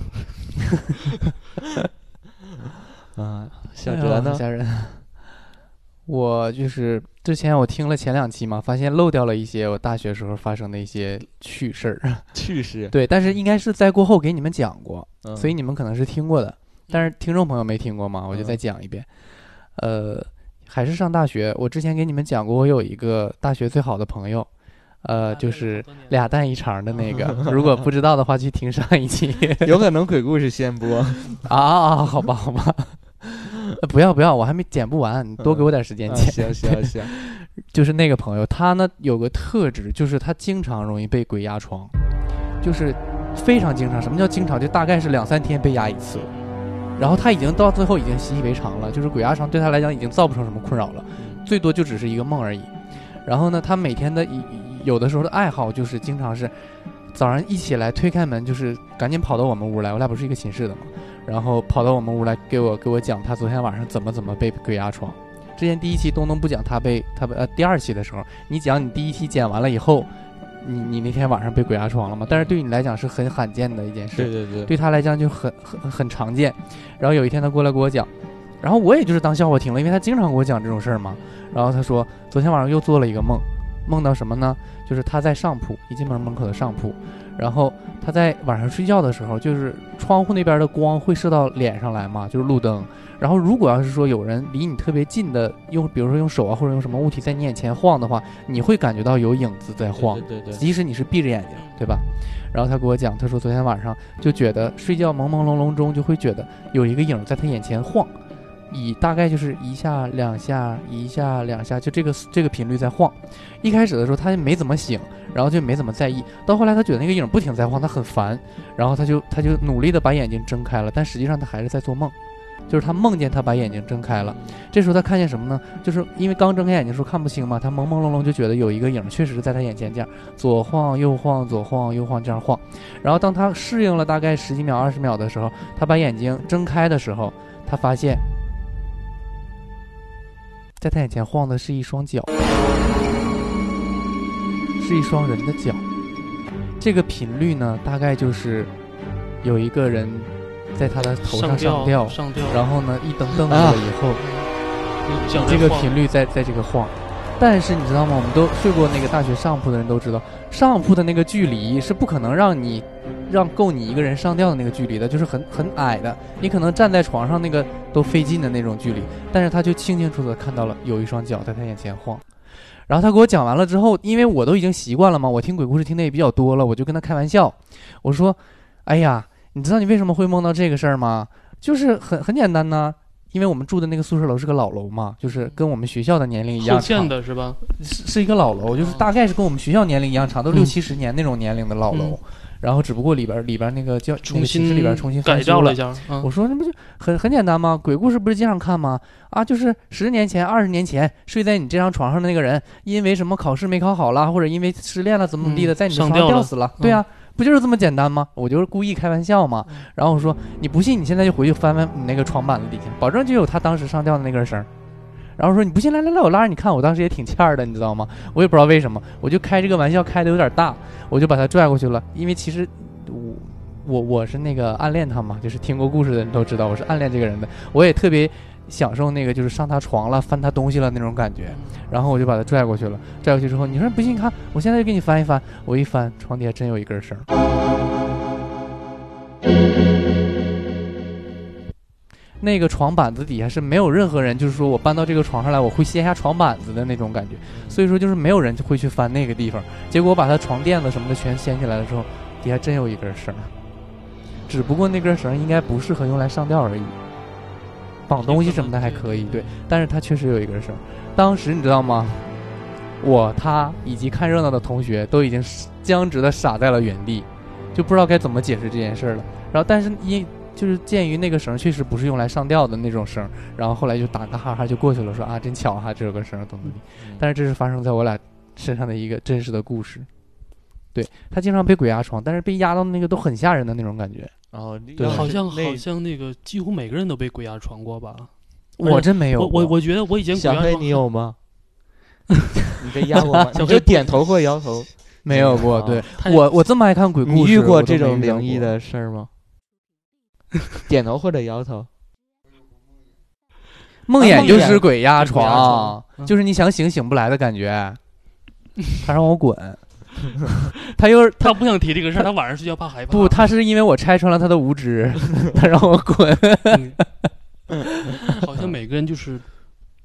[SPEAKER 6] 啊，小
[SPEAKER 7] 哎呀
[SPEAKER 6] 哲呢？
[SPEAKER 7] 吓人。我就是之前我听了前两期嘛，发现漏掉了一些我大学时候发生的一些趣事儿。
[SPEAKER 6] 趣事，
[SPEAKER 7] 对，但是应该是在过后给你们讲过，
[SPEAKER 6] 嗯
[SPEAKER 7] 所以你们可能是听过的，但是听众朋友没听过嘛，我就再
[SPEAKER 6] 嗯
[SPEAKER 7] 讲一遍。呃，还是上大学，我之前给你们讲过，我有一个大学最好的朋友，呃，就是俩蛋一肠的那个。如果不知道的话，去听上一期。
[SPEAKER 6] 有可能鬼故事先播。
[SPEAKER 7] 啊啊，好吧，好吧。呃 不要不要，我还没剪不完，你多给我点时间
[SPEAKER 6] 啊
[SPEAKER 7] 剪。
[SPEAKER 6] 行行行，
[SPEAKER 7] 就是那个朋友，他呢有个特质，就是他经常容易被鬼压床，就是非常经常。什么叫经常？就大概是两三天被压一次，然后他已经到最后已经习以为常了，就是鬼压床对他来讲已经造不成什么困扰了，最多就只是一个梦而已。然后呢，他每天的一有的时候的爱好就是经常是早上一起来推开门，就是赶紧跑到我们屋来，我俩不是一个寝室的嘛，然后跑到我们屋来给我给我讲他昨天晚上怎么怎么被鬼压床。之前第一期东东不讲他被他被呃第二期的时候，你讲你第一期剪完了以后，你你那天晚上被鬼压床了吗？但是对你来讲是很罕见的一件事，
[SPEAKER 6] 对对对，
[SPEAKER 7] 对他来讲就很很很常见。然后有一天他过来给我讲，然后我也就是当笑话听了，因为他经常给我讲这种事儿嘛。然后他说昨天晚上又做了一个梦，梦到什么呢？就是他在上铺，一进门门口的上铺，然后他在晚上睡觉的时候，就是窗户那边的光会射到脸上来嘛，就是路灯。然后如果要是说有人离你特别近的，用比如说用手啊或者用什么物体在你眼前晃的话，你会感觉到有影子在晃。
[SPEAKER 6] 对对对，
[SPEAKER 7] 即使你是闭着眼睛，对吧？然后他给我讲，他说昨天晚上就觉得睡觉朦朦胧胧中就会觉得有一个影在他眼前晃，以大概就是一下两下一下两下，就这个这个频率在晃。一开始的时候他也没怎么醒，然后就没怎么在意，到后来他觉得那个影不停在晃，他很烦，然后他就他就努力的把眼睛睁开了，但实际上他还是在做梦。就是他梦见他把眼睛睁开了，这时候他看见什么呢？就是因为刚睁开眼睛的时候看不清嘛，他朦朦胧胧就觉得有一个影确实是在他眼前这样左晃右晃，左晃右晃这样晃。然后当他适应了大概十几秒、二十秒的时候，他把眼睛睁开的时候，他发现，在他眼前晃的是一双脚，是一双人的脚。这个频率呢，大概就是有一个人在他的头上上吊，
[SPEAKER 8] 上吊，
[SPEAKER 7] 然后呢一蹬蹬住了以后。
[SPEAKER 8] 脚
[SPEAKER 7] 这个频率在在这个晃，但是你知道吗？我们都睡过那个大学上铺的人都知道，上铺的那个距离是不可能让你让够你一个人上吊的那个距离的，就是很很矮的，你可能站在床上那个都费劲的那种距离。但是他就清清楚楚的看到了有一双脚在他眼前晃，然后他给我讲完了之后，因为我都已经习惯了嘛，我听鬼故事听的也比较多了，我就跟他开玩笑，我说：“哎呀，你知道你为什么会梦到这个事儿吗？就是很很简单呐。”因为我们住的那个宿舍楼是个老楼嘛，就是跟我们学校的年龄一样
[SPEAKER 8] 是吧？
[SPEAKER 7] 是是一个老楼，就是大概是跟我们学校年龄一样长，都
[SPEAKER 8] 嗯
[SPEAKER 7] 六七十年那种年龄的老楼。
[SPEAKER 8] 嗯
[SPEAKER 7] 然后只不过里边里边那个叫那
[SPEAKER 8] 重
[SPEAKER 7] 个寝室
[SPEAKER 8] 新
[SPEAKER 7] 里边重新
[SPEAKER 8] 改造了一。下，嗯
[SPEAKER 7] 我说那不就很很简单吗？鬼故事不是经常看吗？啊，就是十年前、二十年前睡在你这张床上的那个人，因为什么考试没考好啦，或者因为失恋了怎么怎么地的，
[SPEAKER 8] 嗯
[SPEAKER 7] 在你的床
[SPEAKER 8] 上吊
[SPEAKER 7] 死了。对啊，不就是这么简单吗？我就是故意开玩笑嘛。
[SPEAKER 8] 嗯
[SPEAKER 7] 然后我说你不信，你现在就回去翻翻你那个床板子底下，保证就有他当时上吊的那根绳。然后说你不信，来来来，我拉着你看，我当时也挺欠儿的，你知道吗？我也不知道为什么，我就开这个玩笑开的有点大，我就把他拽过去了，因为其实我我我是那个暗恋他嘛，就是听过故事的人都知道我是暗恋这个人的，我也特别享受那个就是上他床了、翻他东西了那种感觉，然后我就把他拽过去了，拽过去之后，你说不信，你看我现在就给你翻一翻，我一翻，床底下真有一根绳。那个床板子底下是没有任何人，就是说我搬到这个床上来，我会掀下床板子的那种感觉，所以说就是没有人会去翻那个地方。结果我把他床垫子什么的全掀起来了之后，底下真有一根绳，只不过那根绳应该不适合用来上吊而已，绑东西什么的还可以，对，但是他确实有一根绳儿。当时你知道吗？我、他以及看热闹的同学都已经僵直的傻在了原地，就不知道该怎么解释这件事儿了。然后，但是因就是鉴于那个绳确实不是用来上吊的那种绳，然后后来就打个哈哈就过去了，说啊真巧哈，这有个绳儿等等的。但是这是发生在我俩身上的一个真实的故事。对他经常被鬼压床，但是被压到那个都很吓人的那种感觉。
[SPEAKER 6] 然后
[SPEAKER 7] 对
[SPEAKER 8] 好像好像那个几乎每个人都被鬼压床过吧？
[SPEAKER 7] 我真没有
[SPEAKER 8] 我，我我觉得我以前鬼
[SPEAKER 6] 小黑你有吗？你被压过吗？
[SPEAKER 8] 小黑
[SPEAKER 6] 你就点头或摇头。
[SPEAKER 7] 没有过。
[SPEAKER 6] 啊
[SPEAKER 7] 对我我这么爱看鬼故事，
[SPEAKER 6] 你遇过这种？灵异的事儿吗？点头或者摇头。
[SPEAKER 7] 梦魇就是鬼压床就是你想醒醒不来的感觉。他让我滚，他又是
[SPEAKER 8] 他不想提这个事儿，他晚上睡觉怕害怕。
[SPEAKER 7] 不，他是因为我拆穿了他的无知，他让我滚。
[SPEAKER 8] 嗯 好像每个人就是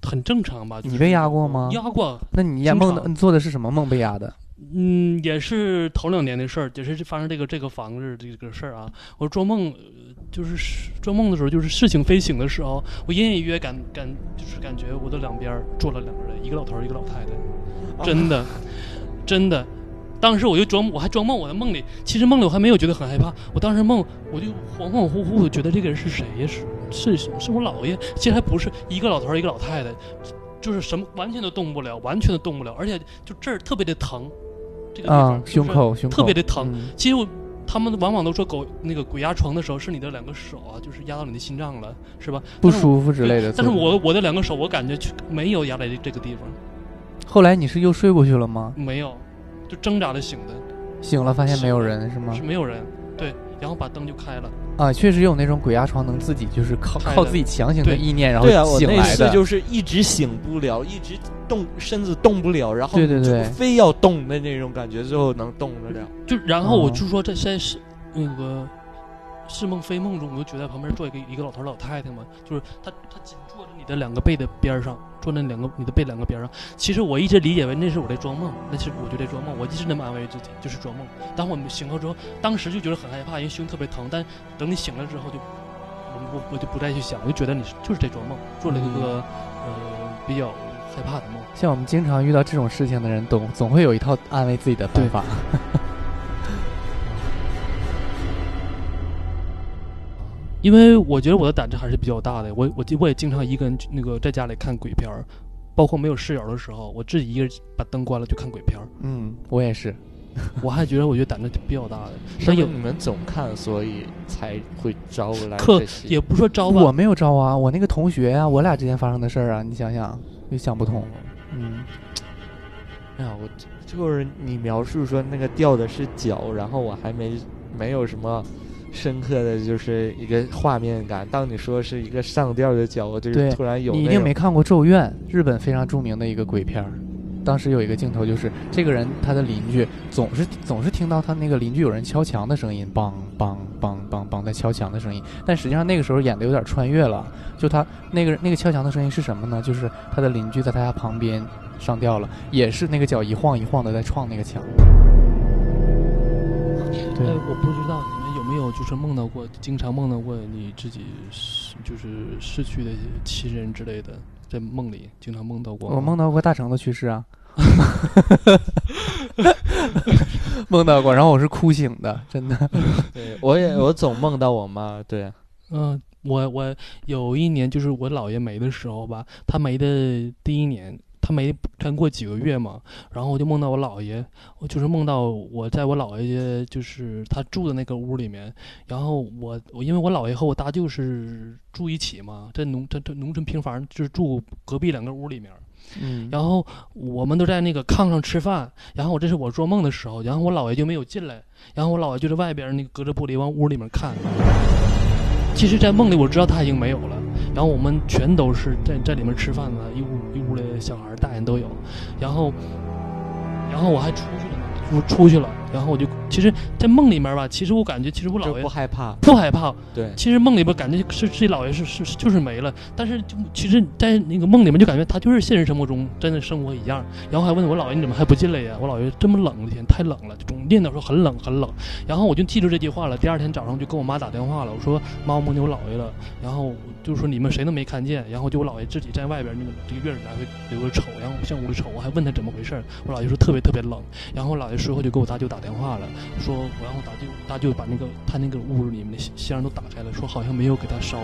[SPEAKER 8] 很正常吧。就是
[SPEAKER 7] 你被压过吗？
[SPEAKER 8] 压过，
[SPEAKER 7] 那你压梦的你做的是什么梦被压的？
[SPEAKER 8] 嗯，也是头两年的事儿，也是发生这个这个房子这个事儿啊。我做梦，呃就是做梦的时候，就是事情飞醒的时候，我隐隐约约感感就是感觉我的两边儿坐了两个人，一个老头儿，一个老太太，真的，真的。当时我就装，我还装梦，我在梦里，其实梦里我还没有觉得很害怕。我当时梦，我就恍恍惚惚的觉得这个人是谁呀？是是是我姥爷？其实还不是一个老头儿，一个老太太，就是什么完全都动不了，完全都动不了，而且就这儿特别的疼，这个地方、
[SPEAKER 7] 啊，胸口胸口
[SPEAKER 8] 特别的疼。
[SPEAKER 7] 嗯
[SPEAKER 8] 其实我他们往往都说狗那个鬼压床的时候，是你的两个手啊，就是压到你的心脏了，是吧？
[SPEAKER 7] 不舒服之类的。
[SPEAKER 8] 但是我我的两个手，我感觉却没有压在这个地方，
[SPEAKER 7] 后来你是又睡过去了吗？
[SPEAKER 8] 没有，就挣扎着醒的，
[SPEAKER 7] 醒了发现没有人是吗
[SPEAKER 8] 是？没有人，对，然后把灯就开了，
[SPEAKER 7] 啊，确实有那种鬼压床能自己就是靠靠自己强行的意念，然后
[SPEAKER 6] 对啊，我那
[SPEAKER 7] 醒来的。
[SPEAKER 6] 次就是一直醒不了，一直动身子动不了，然后就
[SPEAKER 7] 对对对
[SPEAKER 6] 非要动的那种感觉，最后能动得了。
[SPEAKER 8] 就然后我
[SPEAKER 7] 哦
[SPEAKER 8] 就说这现在是那个是梦非梦中，我就觉得旁边坐一个一个老头老太太嘛，就是他他的两个背的边儿上，坐在两个你的背两个边儿上。其实我一直理解为那是我在装梦，那是我就在装梦，我一直那么安慰自己，就是装梦。当我们醒后之后，当时就觉得很害怕，因为胸特别疼，但等你醒了之后就，我我我就不再去想，我就觉得你是就是在装梦，做了一个、呃比较害怕的梦。
[SPEAKER 7] 像我们经常遇到这种事情的人，总总会有一套安慰自己的方法。
[SPEAKER 8] 因为我觉得我的胆子还是比较大的，我我我也经常一个人那个在家里看鬼片儿，包括没有室友的时候，我自己一个人把灯关了就看鬼片儿。
[SPEAKER 7] 嗯，我也是。
[SPEAKER 8] 我还觉得我觉得胆子比较大的，
[SPEAKER 6] 是
[SPEAKER 8] 但有
[SPEAKER 6] 你们总看，所以才会招来可。
[SPEAKER 8] 也不说招吧，
[SPEAKER 7] 我没有招啊，我那个同学呀、我俩之间发生的事儿啊，你想想，也想不通。嗯，
[SPEAKER 6] 哎呀，我就是你描述说那个掉的是脚，然后我还没没有什么深刻的就是一个画面感。当你说是一个上吊的脚，我就
[SPEAKER 7] 对
[SPEAKER 6] 是突然有
[SPEAKER 7] 你一定没看过《咒怨》，日本非常著名的一个鬼片儿。当时有一个镜头，就是这个人他的邻居总是总是听到他那个邻居有人敲墙的声音，梆梆梆梆梆在敲墙的声音。但实际上那个时候演的有点穿越了，就他那个那个敲墙的声音是什么呢？就是他的邻居在他家旁边上吊了，也是那个脚一晃一晃的在撞那个墙。对
[SPEAKER 8] 哎，我不知道就是梦到过，经常梦到过你自己失就是逝去的亲人之类的，在梦里经常梦到过。
[SPEAKER 7] 我梦到过大橙子去世啊，梦到过，然后我是哭醒的，真的。
[SPEAKER 6] 对，我也我总梦到我妈，对，
[SPEAKER 8] 嗯，我我有一年就是我姥爷没的时候吧，他没的第一年，他没干过几个月嘛，然后我就梦到我姥爷，我就是梦到我在我姥爷家就是他住的那个屋里面，然后我我因为我姥爷和我大舅是住一起嘛，在农在在农村平房就是住隔壁两个屋里面，
[SPEAKER 7] 嗯，
[SPEAKER 8] 然后我们都在那个炕上吃饭，然后我这是我做梦的时候，然后我姥爷就没有进来，然后我姥爷就在外边那个隔着玻璃往屋里面看。其实，在梦里我知道他已经没有了，然后我们全都是在在里面吃饭呢，一屋一屋的小孩大人都有，然后，然后我还出去了，我出去了，然后我就其实，在梦里面吧，其实我感觉其实我姥爷
[SPEAKER 6] 不害怕，
[SPEAKER 8] 不害怕，
[SPEAKER 6] 对，
[SPEAKER 8] 其实梦里边感觉是这姥爷是是是就是没了，但是就其实，在那个梦里面就感觉他就是现实生活中真的生活一样。然后还问我姥爷你怎么还不进来呀？我姥爷这么冷的天太冷了，就总念叨说很冷很冷。然后我就记住这句话了。第二天早上就跟我妈打电话了，我说妈我梦见我姥爷了，然后就说你们谁都没看见，然后就我姥爷自己在外边那个这个院子来回留着瞅，然后向屋里瞅，我还问他怎么回事儿，我姥爷说特别特别冷。然后我姥爷随后就给我大舅打电话了，说然后大舅大舅把那个他那个屋里面的箱都打开了，说好像没有给他烧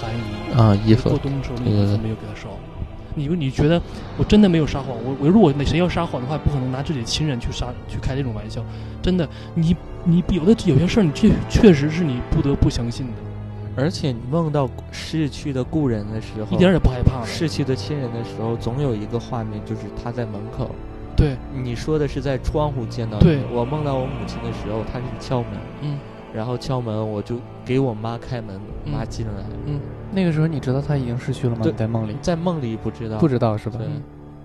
[SPEAKER 8] 寒衣
[SPEAKER 6] 啊衣服
[SPEAKER 8] 过冬的时候那个衣服没有给他烧。你你觉得我真的没有撒谎？我我如果那谁要撒谎的话，不可能拿自己的亲人去撒去开这种玩笑。真的，你你有的有些事儿，你确确实是你不得不相信的，
[SPEAKER 6] 而且你梦到逝去的故人的时候，
[SPEAKER 8] 一点儿也不害怕了。
[SPEAKER 6] 逝去的亲人的时候，总有一个画面，就是他在门口。
[SPEAKER 8] 对，
[SPEAKER 6] 你说的是在窗户见到
[SPEAKER 8] 对。
[SPEAKER 6] 你我梦到我母亲的时候，她是敲门，
[SPEAKER 8] 嗯，
[SPEAKER 6] 然后敲门，我就给我妈开门，我妈
[SPEAKER 8] 嗯
[SPEAKER 6] 进来。
[SPEAKER 7] 嗯，那个时候你知道她已经逝去了吗？在梦里？
[SPEAKER 6] 在梦里不知道，
[SPEAKER 7] 不知道是吧？
[SPEAKER 6] 对。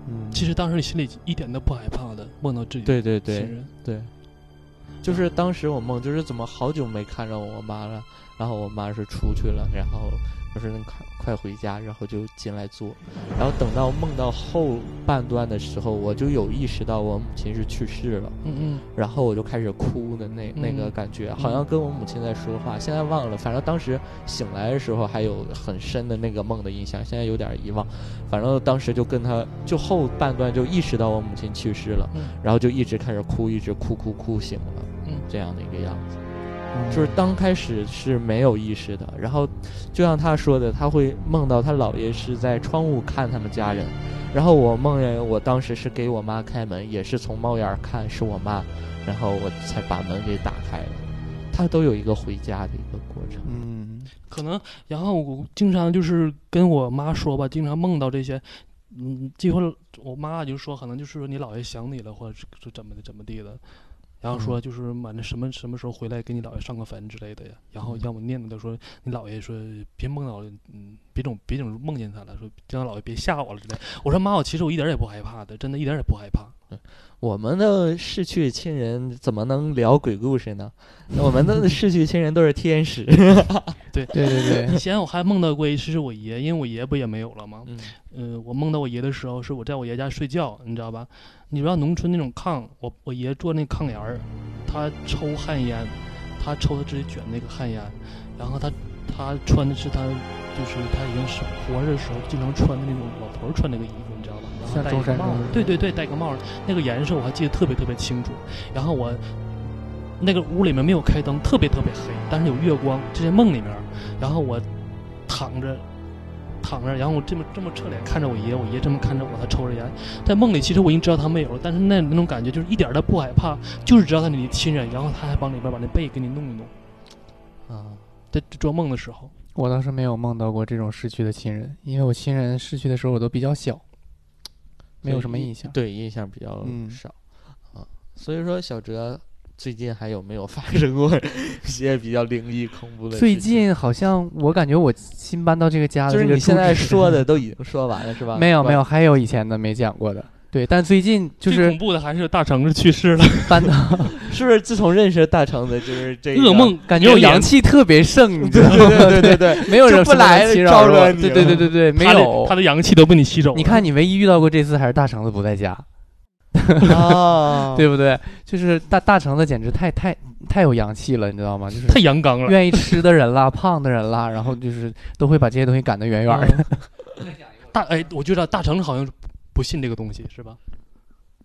[SPEAKER 7] 嗯，
[SPEAKER 8] 其实当时你心里一点都不害怕的，梦到这
[SPEAKER 6] 对对对
[SPEAKER 8] 亲人，
[SPEAKER 6] 对，就是当时我梦，就是怎么好久没看着我妈了，然后我妈是出去了，然后我说你快快回家，然后就进来坐，然后等到梦到后半段的时候，我就有意识到我母亲是去世了，
[SPEAKER 8] 嗯嗯。
[SPEAKER 6] 然后我就开始哭的那那个
[SPEAKER 8] 嗯
[SPEAKER 6] 感觉，好像跟我母亲在说话，现在忘了，反正当时醒来的时候还有很深的那个梦的印象，现在有点遗忘，反正当时就跟他就后半段就意识到我母亲去世了，
[SPEAKER 8] 嗯。
[SPEAKER 6] 然后就一直开始哭，一直哭哭哭醒了，
[SPEAKER 8] 嗯。
[SPEAKER 6] 这样的一个样子。
[SPEAKER 7] 嗯
[SPEAKER 6] 就是刚开始是没有意识的，然后就像他说的，他会梦到他姥爷是在窗户看他们家人，然后我梦见我当时是给我妈开门，也是从猫眼儿看是我妈，然后我才把门给打开了。他都有一个回家的一个过程。
[SPEAKER 7] 嗯
[SPEAKER 8] 可能，然后我经常就是跟我妈说吧，经常梦到这些，嗯，结果我妈就说，可能就是说你姥爷想你了，或者是是怎么的怎么地的，然后说就是满那什么什么时候回来给你姥爷上个坟之类的呀，然后让我念叨他说你姥爷说别梦到，嗯，别总别总梦见他了，说让姥爷别吓我了之类。我说妈，我其实我一点也不害怕的，真的一点儿也不害怕。
[SPEAKER 6] 我们的逝去亲人怎么能聊鬼故事呢？我们的 逝去亲人都是天使。
[SPEAKER 8] 对
[SPEAKER 7] 对对对以，
[SPEAKER 8] 前我还梦到过一次是我爷，因为我爷不也没有了吗？
[SPEAKER 6] 嗯
[SPEAKER 8] 呃，我梦到我爷的时候，是我在我爷家睡觉，你知道吧？你知道农村那种炕，我我爷坐那炕沿儿，他抽旱烟，他抽他自己卷那个旱烟，然后他他穿的是他就是他已经是活着的时候经常穿的那种老头穿那个衣服，你知道吧？然后戴一个帽对对对，戴个帽儿，那个颜色我还记得特别特别清楚。然后我那个屋里面没有开灯，特别特别黑，但是有月光，就在梦里面。然后我躺着，躺着，然后我这么这么侧脸看着我爷，我爷这么看着我，他抽着烟。在梦里，其实我已经知道他没有了，但是那那种感觉就是一点儿都不害怕，就是知道他是你的亲人，然后他还往里边把那被给你弄一弄。
[SPEAKER 6] 啊，
[SPEAKER 8] 在做梦的时候，
[SPEAKER 7] 我倒是没有梦到过这种逝去的亲人，因为我亲人逝去的时候我都比较小，没有什么印象。
[SPEAKER 6] 对，印象比较
[SPEAKER 7] 嗯
[SPEAKER 6] 少、啊。所以说，小哲最近还有没有发生过一些比较灵异、恐怖的事情？
[SPEAKER 7] 最近好像我感觉我新搬到这个家的
[SPEAKER 6] 就是你现在说的 都已经说完了，是吧？
[SPEAKER 7] 没有没有，还有以前的没讲过的。对，但最近就是
[SPEAKER 8] 最恐怖的还是大橙子去世了，
[SPEAKER 7] 搬到，
[SPEAKER 6] 是不是自从认识大橙子，就是这个
[SPEAKER 8] 噩？梦，
[SPEAKER 7] 感觉我阳气特别盛，你知道吗？
[SPEAKER 6] 对对对对对，
[SPEAKER 7] 没有人
[SPEAKER 6] 不来
[SPEAKER 7] 侵
[SPEAKER 6] 招惹你对
[SPEAKER 7] 对对对对，没
[SPEAKER 8] 他的
[SPEAKER 7] 有
[SPEAKER 8] 他。的阳气都被你吸走了。
[SPEAKER 7] 你看，你唯一遇到过这次还是大橙子不在家，
[SPEAKER 6] 啊，
[SPEAKER 7] 对不对？就是大大橙子简直太太太有阳气了，你知道吗？就是
[SPEAKER 8] 太阳刚了。
[SPEAKER 7] 愿意吃的人啦，胖的人啦，然后就是都会把这些东西赶得远远的。
[SPEAKER 8] 大哎，我觉得大橙子好像不信这个东西，是吧？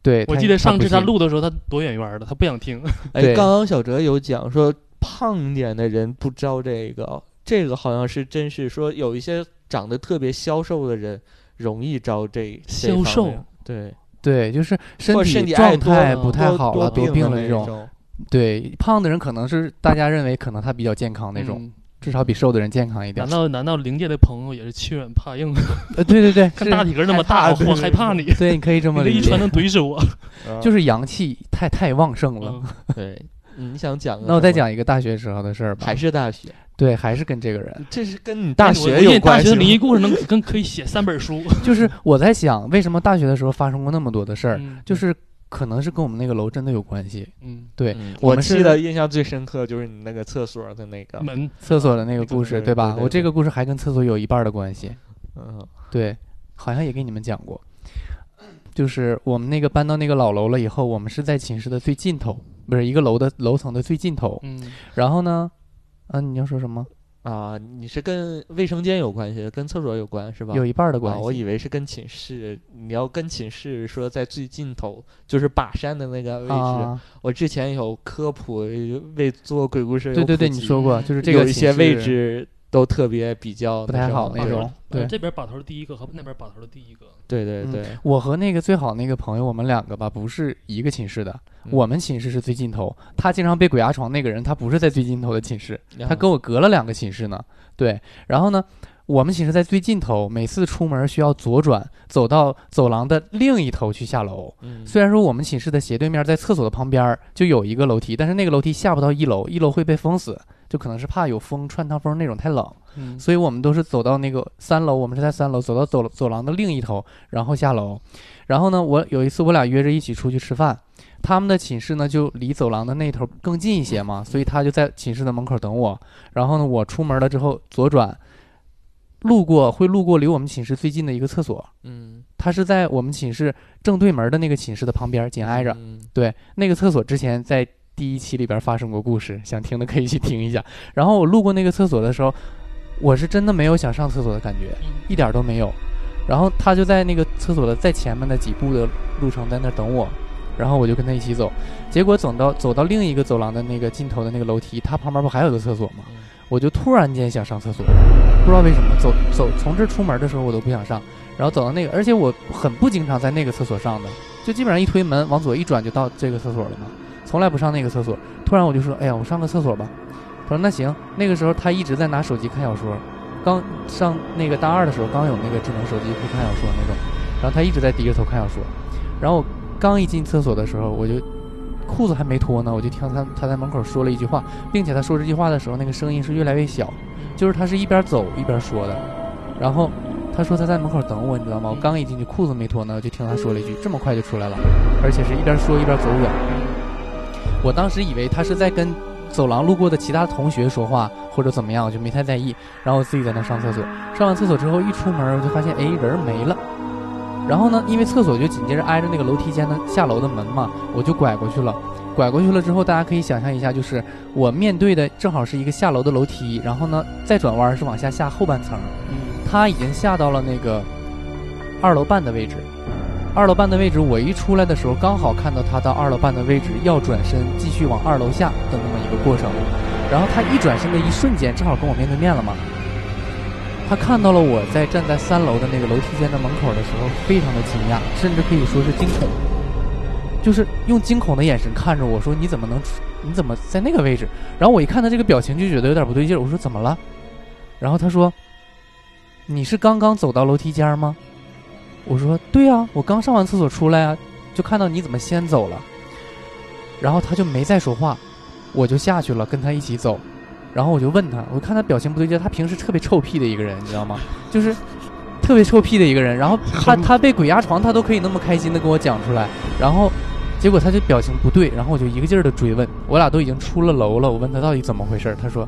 [SPEAKER 7] 对，
[SPEAKER 8] 我记得上次他，录的时候，他躲远远的，他不想听。
[SPEAKER 6] 哎，刚刚小哲有讲说胖一点的人不招这个，这个好像是真是说有一些长得特别消瘦的人容易招这这
[SPEAKER 8] 消瘦
[SPEAKER 6] 对，
[SPEAKER 7] 对，就是身体状态不太好了，多
[SPEAKER 6] 病
[SPEAKER 7] 了这种。
[SPEAKER 6] 那种。
[SPEAKER 7] 对，胖的人可能是大家认为可能他比较健康那种，
[SPEAKER 8] 嗯
[SPEAKER 7] 至少比瘦的人健康一点
[SPEAKER 8] 难。道难道灵界的朋友也是欺软怕硬？
[SPEAKER 7] 呃，对对对，
[SPEAKER 8] 看 大体格那么大，
[SPEAKER 6] 害
[SPEAKER 8] 我害怕你，
[SPEAKER 7] 对，你可以这么理解
[SPEAKER 8] 你这一拳，能怼 死我。
[SPEAKER 7] 就是阳气太太旺盛了。
[SPEAKER 8] 嗯
[SPEAKER 6] 对，你想讲
[SPEAKER 7] 那我再，讲一个大学时候的事儿吧，
[SPEAKER 6] 还是大学，
[SPEAKER 7] 对，还是跟这个人，
[SPEAKER 6] 这是跟你大学有关系大
[SPEAKER 8] 学的灵异故事能跟可以写三本书。
[SPEAKER 7] 就是我在想，为什么大学的时候发生过那么多的事儿，
[SPEAKER 8] 嗯
[SPEAKER 7] 就是可能是跟我们那个楼真的有关系。
[SPEAKER 8] 嗯，
[SPEAKER 7] 对，
[SPEAKER 6] 嗯。我记得印象最深刻就是你那个厕所的那个，
[SPEAKER 8] 门
[SPEAKER 7] 厕所的那个故事，
[SPEAKER 6] 对
[SPEAKER 7] 对吧？
[SPEAKER 6] 对对。
[SPEAKER 7] 我这个故事还跟厕所有一半的关系。
[SPEAKER 6] 嗯。
[SPEAKER 7] 对，好像也给你们讲过，就是我们那个搬到那个老楼了以后，我们是在寝室的最尽头，不是一个楼的楼层的最尽头。
[SPEAKER 8] 嗯，
[SPEAKER 7] 然后呢，啊、你要说什么？
[SPEAKER 6] 啊，你是跟卫生间有关系，跟厕所有关是吧？
[SPEAKER 7] 有一半儿的关
[SPEAKER 6] 啊，
[SPEAKER 7] 系。
[SPEAKER 6] 我以为是跟寝室，你要跟寝室说在最尽头，就是把山的那个位置。
[SPEAKER 7] 啊，
[SPEAKER 6] 我之前有科普，为做鬼故事
[SPEAKER 7] 对对对，你说过，就是这个
[SPEAKER 6] 有一些位置都特别比较
[SPEAKER 7] 不太好那种。对。
[SPEAKER 8] 呃，这边把头的第一个和那边把头的第一个，
[SPEAKER 7] 嗯
[SPEAKER 6] 对对对，
[SPEAKER 7] 我和那个最好那个朋友，我们两个吧不是一个寝室的，
[SPEAKER 6] 嗯。
[SPEAKER 7] 我们寝室是最尽头，他经常被鬼压床那个人，他不是在最尽头的寝室，他
[SPEAKER 6] 啊
[SPEAKER 7] 跟我隔了两个寝室呢。对，然后呢，我们寝室在最尽头，每次出门需要左转，走到走廊的另一头去下楼。
[SPEAKER 6] 嗯。
[SPEAKER 7] 虽然说我们寝室的斜对面在厕所的旁边就有一个楼梯，但是那个楼梯下不到一楼，一楼会被封死，就可能是怕有风穿堂风那种太冷，
[SPEAKER 2] 嗯
[SPEAKER 7] 所以我们都是走到那个三楼，我们是在三楼走到走走廊的另一头，然后下楼。然后呢，我有一次我俩约着一起出去吃饭，他们的寝室呢就离走廊的那头更近一些嘛，所以他就在寝室的门口等我。然后呢，我出门了之后左转，路过会路过离我们寝室最近的一个厕所，
[SPEAKER 6] 嗯，
[SPEAKER 7] 它是在我们寝室正对门的那个寝室的旁边，紧挨着。
[SPEAKER 6] 嗯
[SPEAKER 7] 对，那个厕所之前在第一期里边发生过故事，想听的可以去听一下。然后我路过那个厕所的时候，我是真的没有想上厕所的感觉，一点都没有。然后他就在那个厕所的在前面的几步的路程在那儿等我，然后我就跟他一起走。结果走到走到另一个走廊的那个尽头的那个楼梯，他旁边不还有个厕所吗？我就突然间想上厕所，不知道为什么，走走从这儿出门的时候我都不想上，然后走到那个，而且我很不经常在那个厕所上的，就基本上一推门往左一转就到这个厕所了嘛，从来不上那个厕所。突然我就说，哎呀，我上个厕所吧。他说那行。那个时候他一直在拿手机看小说，刚上那个大二的时候刚有那个智能手机可以看小说那种，然后他一直在低着头看小说。然后我刚一进厕所的时候，我就裤子还没脱呢，我就听他他在门口说了一句话，并且他说这句话的时候，那个声音是越来越小，就是他是一边走一边说的。然后他说他在门口等我，你知道吗？我刚一进去，裤子没脱呢，我就听他说了一句：“这么快就出来了。”而且是一边说一边走远。我当时以为他是在跟走廊路过的其他同学说话或者怎么样，我就没太在意。然后我自己在那上厕所，上完厕所之后一出门，我就发现哎人没了。然后呢，因为厕所就紧接着挨着那个楼梯间的下楼的门嘛，我就拐过去了。拐过去了之后，大家可以想象一下，就是我面对的正好是一个下楼的楼梯，然后呢再转弯是往下下后半层。嗯他已经下到了那个二楼半的位置。二楼半的位置，我一出来的时候，刚好看到他到二楼半的位置要转身继续往二楼下的那么一个过程。然后他一转身的一瞬间，正好跟我面对面了嘛。他看到了我在站在三楼的那个楼梯间的门口的时候，非常的惊讶，甚至可以说是惊恐，就是用惊恐的眼神看着我说：“你怎么能？你怎么在那个位置？”然后我一看他这个表情，就觉得有点不对劲儿。我说：“怎么了？”然后他说：“你是刚刚走到楼梯间吗？”我说：“对呀、我刚上完厕所出来啊，就看到你怎么先走了。”然后他就没再说话，我就下去了，跟他一起走。然后我就问他，我看他表情不对劲，他平时特别臭屁的一个人，你知道吗？就是特别臭屁的一个人。然后他他被鬼压床，他都可以那么开心的跟我讲出来。然后结果他就表情不对，然后我就一个劲儿的追问。我俩都已经出了楼了，我问他到底怎么回事，他说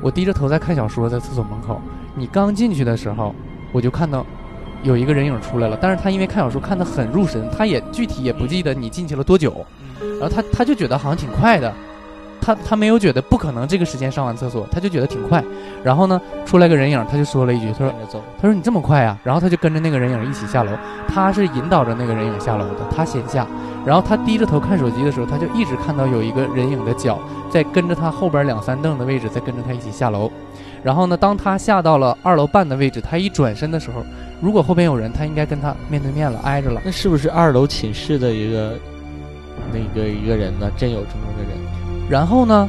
[SPEAKER 7] 我低着头在看小说，在厕所门口。你刚进去的时候，我就看到有一个人影出来了，但是他因为看小说看得很入神，他也具体也不记得你进去了多久，然后他他就觉得好像挺快的。他他没有觉得不可能这个时间上完厕所，他就觉得挺快。然后呢，出来个人影，他就说了一句，他说他说你这么快啊、然后他就跟着那个人影一起下楼，他是引导着那个人影下楼的，他先下，然后他低着头看手机的时候，他就一直看到有一个人影的脚在跟着他后边两三凳的位置，在跟着他一起下楼。然后呢，当他下到了二楼半的位置，他一转身的时候，如果后边有人，他应该跟他面对面了，挨着了。
[SPEAKER 6] 那是不是二楼寝室的一个那个一个人呢？真有这么一个人？
[SPEAKER 7] 然后呢，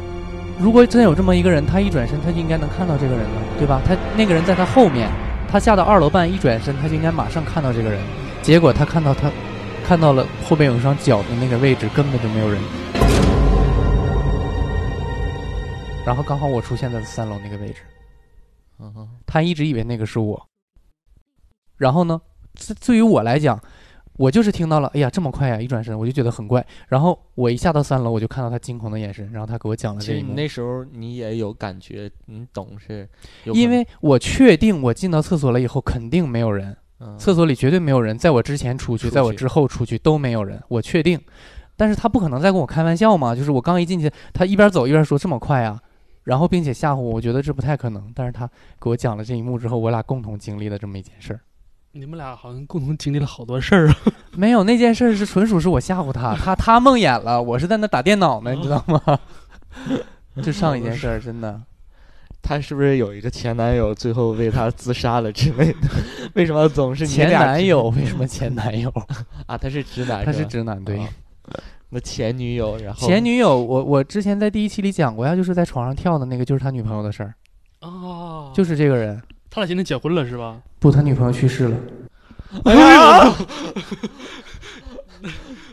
[SPEAKER 7] 如果真有这么一个人，他一转身，他就应该能看到这个人了，对吧？他那个人在他后面，他下到二楼半一转身，他就应该马上看到这个人。结果他看到他看到了后边有一双脚的那个位置，根本就没有人。然后刚好我出现在了三楼那个位置，他一直以为那个是我。然后呢，对对于我来讲，我就是听到了，哎呀，这么快呀！一转身我就觉得很怪。然后我一下到三楼，我就看到他惊恐的眼神，然后他给我讲了
[SPEAKER 6] 其实你
[SPEAKER 7] 这一幕。
[SPEAKER 6] 那时候你也有感觉，你懂是
[SPEAKER 7] 因为我确定我进到厕所了以后肯定没有人，
[SPEAKER 6] 嗯
[SPEAKER 7] 厕所里绝对没有人，在我之前出去，在我之后出去都没有人，我确定。但是他不可能再跟我开玩笑嘛，就是我刚一进去，他一边走一边说这么快呀，然后并且吓唬我，我觉得这不太可能。但是他给我讲了这一幕之后，我俩共同经历了这么一件事儿。
[SPEAKER 8] 你们俩好像共同经历了好多事儿啊。
[SPEAKER 7] 没有那件事儿是纯属是我吓唬他，他 他梦魇了，我是在那打电脑呢，你知道吗？就上一件事儿，真的。
[SPEAKER 6] 他是不是有一个前男友，最后为他自杀了之类的？为什么总是
[SPEAKER 7] 前男友为什么前男友？
[SPEAKER 6] 啊？他是直男，
[SPEAKER 7] 他是直男，对。
[SPEAKER 6] 啊那前女友，然后
[SPEAKER 7] 前女友，我我之前在第一期里讲过呀，就是在床上跳的那个，就是他女朋友的事儿，
[SPEAKER 8] 哦，
[SPEAKER 7] 就是这个人。
[SPEAKER 8] 他俩现在结婚了是吧？
[SPEAKER 7] 不，他女朋友去世了。
[SPEAKER 8] 哎呀，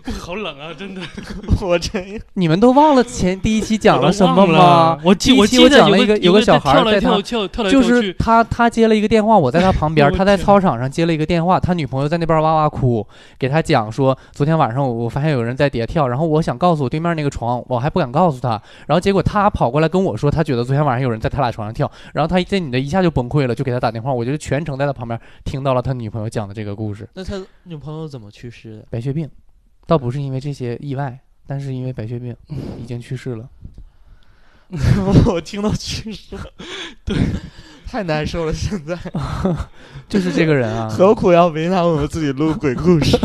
[SPEAKER 8] 好冷啊！真的，
[SPEAKER 6] 我真
[SPEAKER 7] 你们都忘了前第一期讲
[SPEAKER 8] 了
[SPEAKER 7] 什么吗？？
[SPEAKER 8] 我记我记得
[SPEAKER 7] 讲了一
[SPEAKER 8] 个
[SPEAKER 7] 有个小孩在他
[SPEAKER 8] 跳跳跳
[SPEAKER 7] 就是，他他接了一个电话，我在他旁边，他在操场上接了一个电话，他女朋友在那边哇哇哭，给他讲说昨天晚上我我发现有人在底下跳，然后我想告诉我对面那个床，我还不敢告诉他，然后结果他跑过来跟我说，他觉得昨天晚上有人在他俩床上跳，然后他这女的一下就崩溃了，就给他打电话，我就全程在他旁边听到了他女朋友讲的这个故事，
[SPEAKER 6] 那他女朋友怎么去世的？
[SPEAKER 7] 白血病，倒不是因为这些意外，但是因为白血病 已经去世了。
[SPEAKER 6] 我听到去世了，对，太难受了。现在
[SPEAKER 7] 就是这个人啊，
[SPEAKER 6] 何苦要为难我们自己录鬼故事？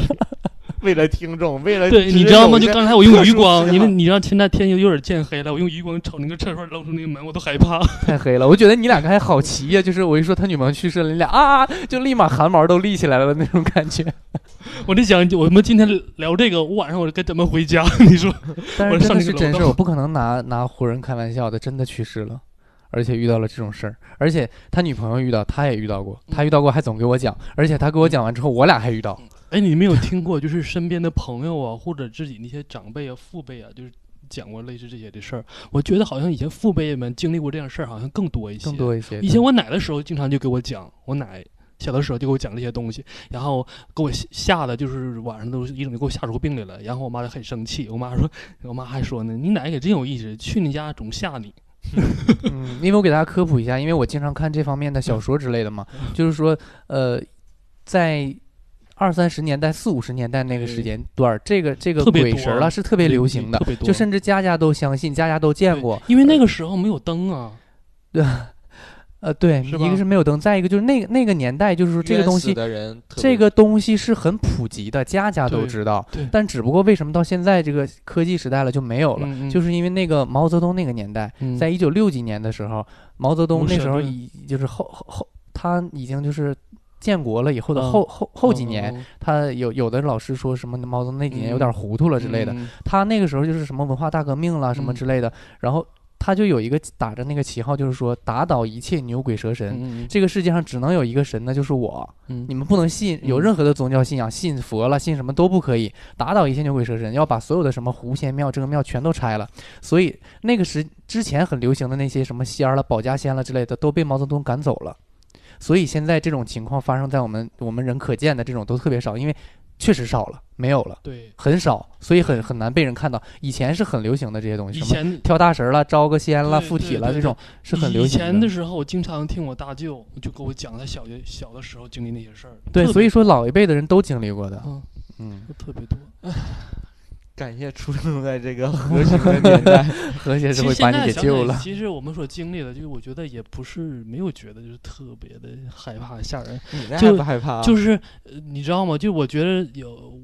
[SPEAKER 6] 为了听众，为了
[SPEAKER 8] 对，你知道吗？就刚才我用余光，因为你知道现在天有有点渐黑了，我用余光瞅那个厕所露出那个门，我都害怕。
[SPEAKER 7] 太黑了，我觉得你俩刚才好奇呀、就是我一说他女朋友去世了，你俩啊就立马汗毛都立起来了的那种感觉。
[SPEAKER 8] 我在想，我们今天聊这个，我晚上我该怎么回家？你说，
[SPEAKER 7] 但是真
[SPEAKER 8] 我上
[SPEAKER 7] 的是真事，我不可能拿拿活人开玩笑的，真的去世了，而且遇到了这种事儿，而且他女朋友遇到，他也遇到过，他遇到过还总给我讲，而且他给我讲完之后，我俩还遇到。
[SPEAKER 8] 哎，你没有听过，就是身边的朋友啊，或者自己那些长辈啊、父辈啊，就是讲过类似这些的事儿。我觉得好像以前父辈们经历过这样事儿，好像更多一些。
[SPEAKER 7] 更多一些。
[SPEAKER 8] 以前我奶的时候，经常就给我讲，我奶小的时候就给我讲这些东西，然后给我吓的就是晚上都一整就给我吓出病来了。然后我妈就很生气，我妈说，我妈还说呢，你奶可真有意思，去你家总吓你。
[SPEAKER 7] 嗯，因为我给大家科普一下，因为我经常看这方面的小说之类的嘛，就是说，呃，在二三十年代、四五十年代那个时间段儿，这个这个鬼神了是特别流行的就甚至家家都相信，家家都见过。
[SPEAKER 8] 因为那个时候没有灯啊。
[SPEAKER 7] 对
[SPEAKER 8] 呃，对，
[SPEAKER 7] 一个是没有灯，再一个就是那个那个年代，就是说这个东西这个东西是很普及的，家家都知道
[SPEAKER 8] 对。
[SPEAKER 7] 但只不过为什么到现在这个科技时代了就没有了？
[SPEAKER 8] 嗯嗯
[SPEAKER 7] 就是因为那个毛泽东那个年代，
[SPEAKER 8] 嗯
[SPEAKER 7] 在一九六几年的时候，毛泽东那时候已就是后后后，他已经就是建国了以后的
[SPEAKER 8] 嗯。
[SPEAKER 7] 后后后几
[SPEAKER 8] 嗯
[SPEAKER 7] 年，
[SPEAKER 8] 嗯。
[SPEAKER 7] 他有有的老师说什么毛泽东那几年
[SPEAKER 8] 嗯
[SPEAKER 7] 有点糊涂了之类的，
[SPEAKER 8] 嗯
[SPEAKER 7] 他那个时候就是什么文化大革命了什么
[SPEAKER 8] 嗯
[SPEAKER 7] 之类的，然后他就有一个打着那个旗号，就是说打倒一切牛鬼蛇神。这个世界上只能有一个神，那就是我。
[SPEAKER 8] 嗯。
[SPEAKER 7] 你们不能信有任何的宗教信仰，信佛了，信什么都不可以，打倒一切牛鬼蛇神，要把所有的什么狐仙庙、这个庙全都拆了。所以那个时之前很流行的那些什么仙儿了、保家仙了之类的，都被毛泽东赶走了。所以现在这种情况发生在我们我们人可见的这种都特别少，因为确实少了，没有了，
[SPEAKER 8] 对，
[SPEAKER 7] 很少，所以很很难被人看到。以前是很流行的这些东西，
[SPEAKER 8] 以
[SPEAKER 7] 什么
[SPEAKER 8] 前
[SPEAKER 7] 跳大神了、招个仙了、
[SPEAKER 8] 对
[SPEAKER 7] 附体
[SPEAKER 8] 对对
[SPEAKER 7] 了这种是很流
[SPEAKER 8] 以
[SPEAKER 7] 行的。
[SPEAKER 8] 前的时候，我经常听我大舅就给我讲他小学小的时候经历那些事儿。
[SPEAKER 7] 对，所以说老一辈的人都经历过的。
[SPEAKER 8] 嗯，
[SPEAKER 7] 嗯，
[SPEAKER 8] 特别多。
[SPEAKER 6] 感谢出生在这个和谐的年代。
[SPEAKER 7] 和谐社会把你给救了。
[SPEAKER 8] 其实我们所经历的，就是我觉得也不是没有觉得就是特别的害怕吓人，
[SPEAKER 6] 你那不害怕？
[SPEAKER 8] 就是呃你知道吗？就我觉得有。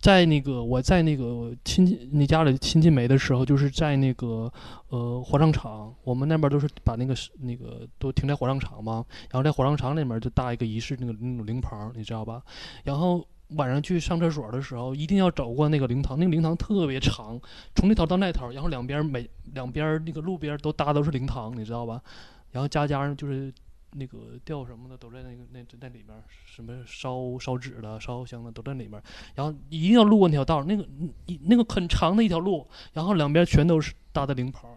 [SPEAKER 8] 在那个我在那个亲戚你家里亲戚没的时候，就是在那个呃火葬场，我们那边都是把那个是那个都停在火葬场嘛，然后在火葬场里面就搭一个仪式那个那种灵棚，你知道吧？然后晚上去上厕所的时候，一定要走过那个灵堂，那个灵堂特别长，从那头到那头，然后两边每两边那个路边都搭都是灵堂，你知道吧？然后家家就是那个吊什么的都在那个那那里边儿，什么烧烧纸的、烧香的都在里面。然后一定要路过那条道，那个一那个很长的一条路，然后两边全都是搭的灵棚，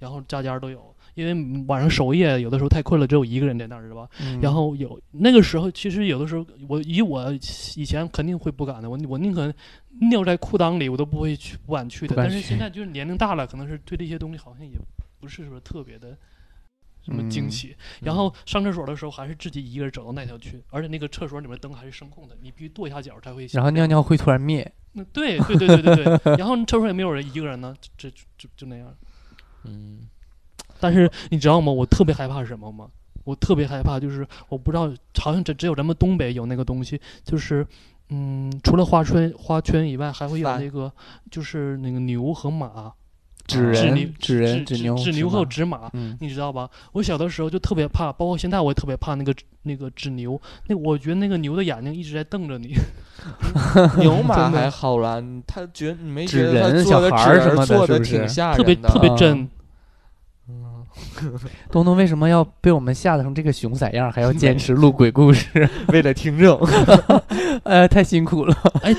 [SPEAKER 8] 然后家家都有。因为晚上守夜，有的时候太困了，只有一个人在那儿，是吧？
[SPEAKER 7] 嗯
[SPEAKER 8] 然后有那个时候，其实有的时候，我以我以前肯定会不敢的，我我宁可尿在裤裆里，我都不会去不敢去的。
[SPEAKER 7] 去
[SPEAKER 8] 但是现在就是年龄大了，可能是对这些东西好像也不是说特别的什么惊
[SPEAKER 7] 嗯
[SPEAKER 8] 喜。然后上厕所的时候还是自己一个人走到那条去，而且那个厕所里面灯还是声控的，你必须跺一下脚才会。
[SPEAKER 7] 然后尿尿会突然灭。
[SPEAKER 8] 那对对对对对对，然后厕所也没有人，一个人呢，这就就就那样。
[SPEAKER 6] 嗯，
[SPEAKER 8] 但是你知道吗？我特别害怕什么吗？我特别害怕，就是我不知道，好像只只有咱们东北有那个东西，就是，嗯，除了花圈花圈以外，还会有那个，就是那个牛和马，
[SPEAKER 7] 纸
[SPEAKER 8] 纸牛
[SPEAKER 7] 人、纸人、
[SPEAKER 8] 纸
[SPEAKER 7] 牛、
[SPEAKER 8] 纸牛和
[SPEAKER 7] 马
[SPEAKER 8] 纸马，
[SPEAKER 7] 嗯，
[SPEAKER 8] 你知道吧？我小的时候就特别怕，包括现在我也特别怕那个那个纸牛，那我觉得那个牛的眼睛一直在瞪着你，
[SPEAKER 6] 牛马。还好啦，他觉得你没
[SPEAKER 7] 纸
[SPEAKER 6] 觉得他
[SPEAKER 7] 人
[SPEAKER 6] 做的
[SPEAKER 7] 小孩儿
[SPEAKER 6] 纸人
[SPEAKER 7] 什么的
[SPEAKER 6] 做的挺吓
[SPEAKER 8] 特别
[SPEAKER 6] 人的，
[SPEAKER 8] 特别
[SPEAKER 7] 啊
[SPEAKER 8] 真。
[SPEAKER 6] 嗯
[SPEAKER 7] 东东为什么要被我们吓成这个熊仔样，还要坚持录鬼故事？
[SPEAKER 6] 为了听众，
[SPEAKER 7] 呃，太辛苦了。
[SPEAKER 8] 哎，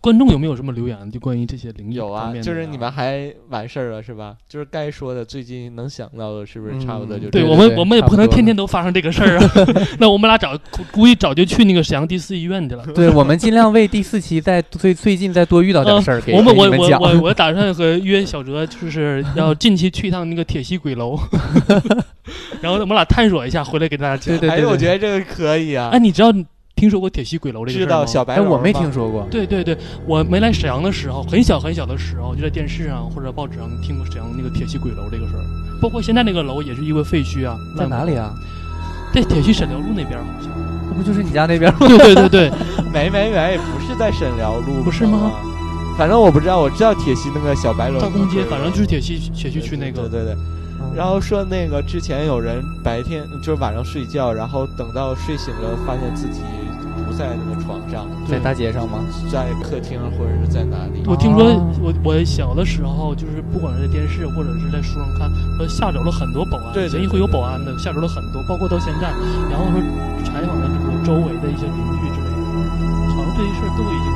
[SPEAKER 8] 观众有没有什么留言？就关于这些灵异
[SPEAKER 6] 有啊
[SPEAKER 8] 方面，的
[SPEAKER 6] 就是你们还完事儿了是吧？就是该说的，最近能想到的，是不是差不多就
[SPEAKER 7] 嗯
[SPEAKER 8] 对我们我们也不可能天天都发生这个事儿啊。那我们俩早估估计早就去那个沈阳第四医院去了。
[SPEAKER 7] 对，我们尽量为第四期再最最近再多遇到点事儿，给
[SPEAKER 8] 我们我。我我我打算和约小哲，就是要近期去一趟那个铁西鬼楼，然后我们俩探索一下，回来给大家讲。
[SPEAKER 7] 对对
[SPEAKER 6] 哎，我觉得这个可以啊
[SPEAKER 8] 哎，。你知道听说过铁西鬼楼这个事
[SPEAKER 6] 知
[SPEAKER 8] 儿吗？
[SPEAKER 7] 哎，
[SPEAKER 6] 道小白楼
[SPEAKER 7] 我没
[SPEAKER 6] 吗
[SPEAKER 7] 听说过。
[SPEAKER 8] 对对对，我没来沈阳的时候，很小很小的时候，就在电视上或者报纸上听过沈阳那个铁西鬼楼这个事儿。包括现在那个楼也是因为废墟啊，
[SPEAKER 7] 在哪里啊？
[SPEAKER 8] 在铁西沈辽路那边好像。
[SPEAKER 7] 这不就是你家那边吗？
[SPEAKER 8] 对对对对，
[SPEAKER 6] 没没没，不是在沈辽路，
[SPEAKER 8] 不是吗？
[SPEAKER 6] 反正我不知道，我知道铁西那个小白楼。
[SPEAKER 8] 赵公街，反正就是铁西铁西区那个。
[SPEAKER 6] 对对对。然后说那个之前有人白天就是晚上睡觉，然后等到睡醒了，发现自己不在那个床上，
[SPEAKER 7] 在大街上吗？
[SPEAKER 6] 在客厅或者是在哪里？
[SPEAKER 8] 我听说，我我小的时候就是不管是在电视或者是在书上看，说吓着了很多保安，
[SPEAKER 6] 对，
[SPEAKER 8] 人会有保安的吓着了很多，包括到现在，然后说采访了什么周围的一些邻居之类的，好像这些事儿都已经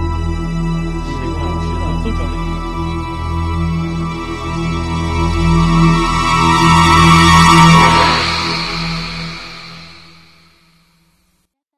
[SPEAKER 8] 习惯知道都转了。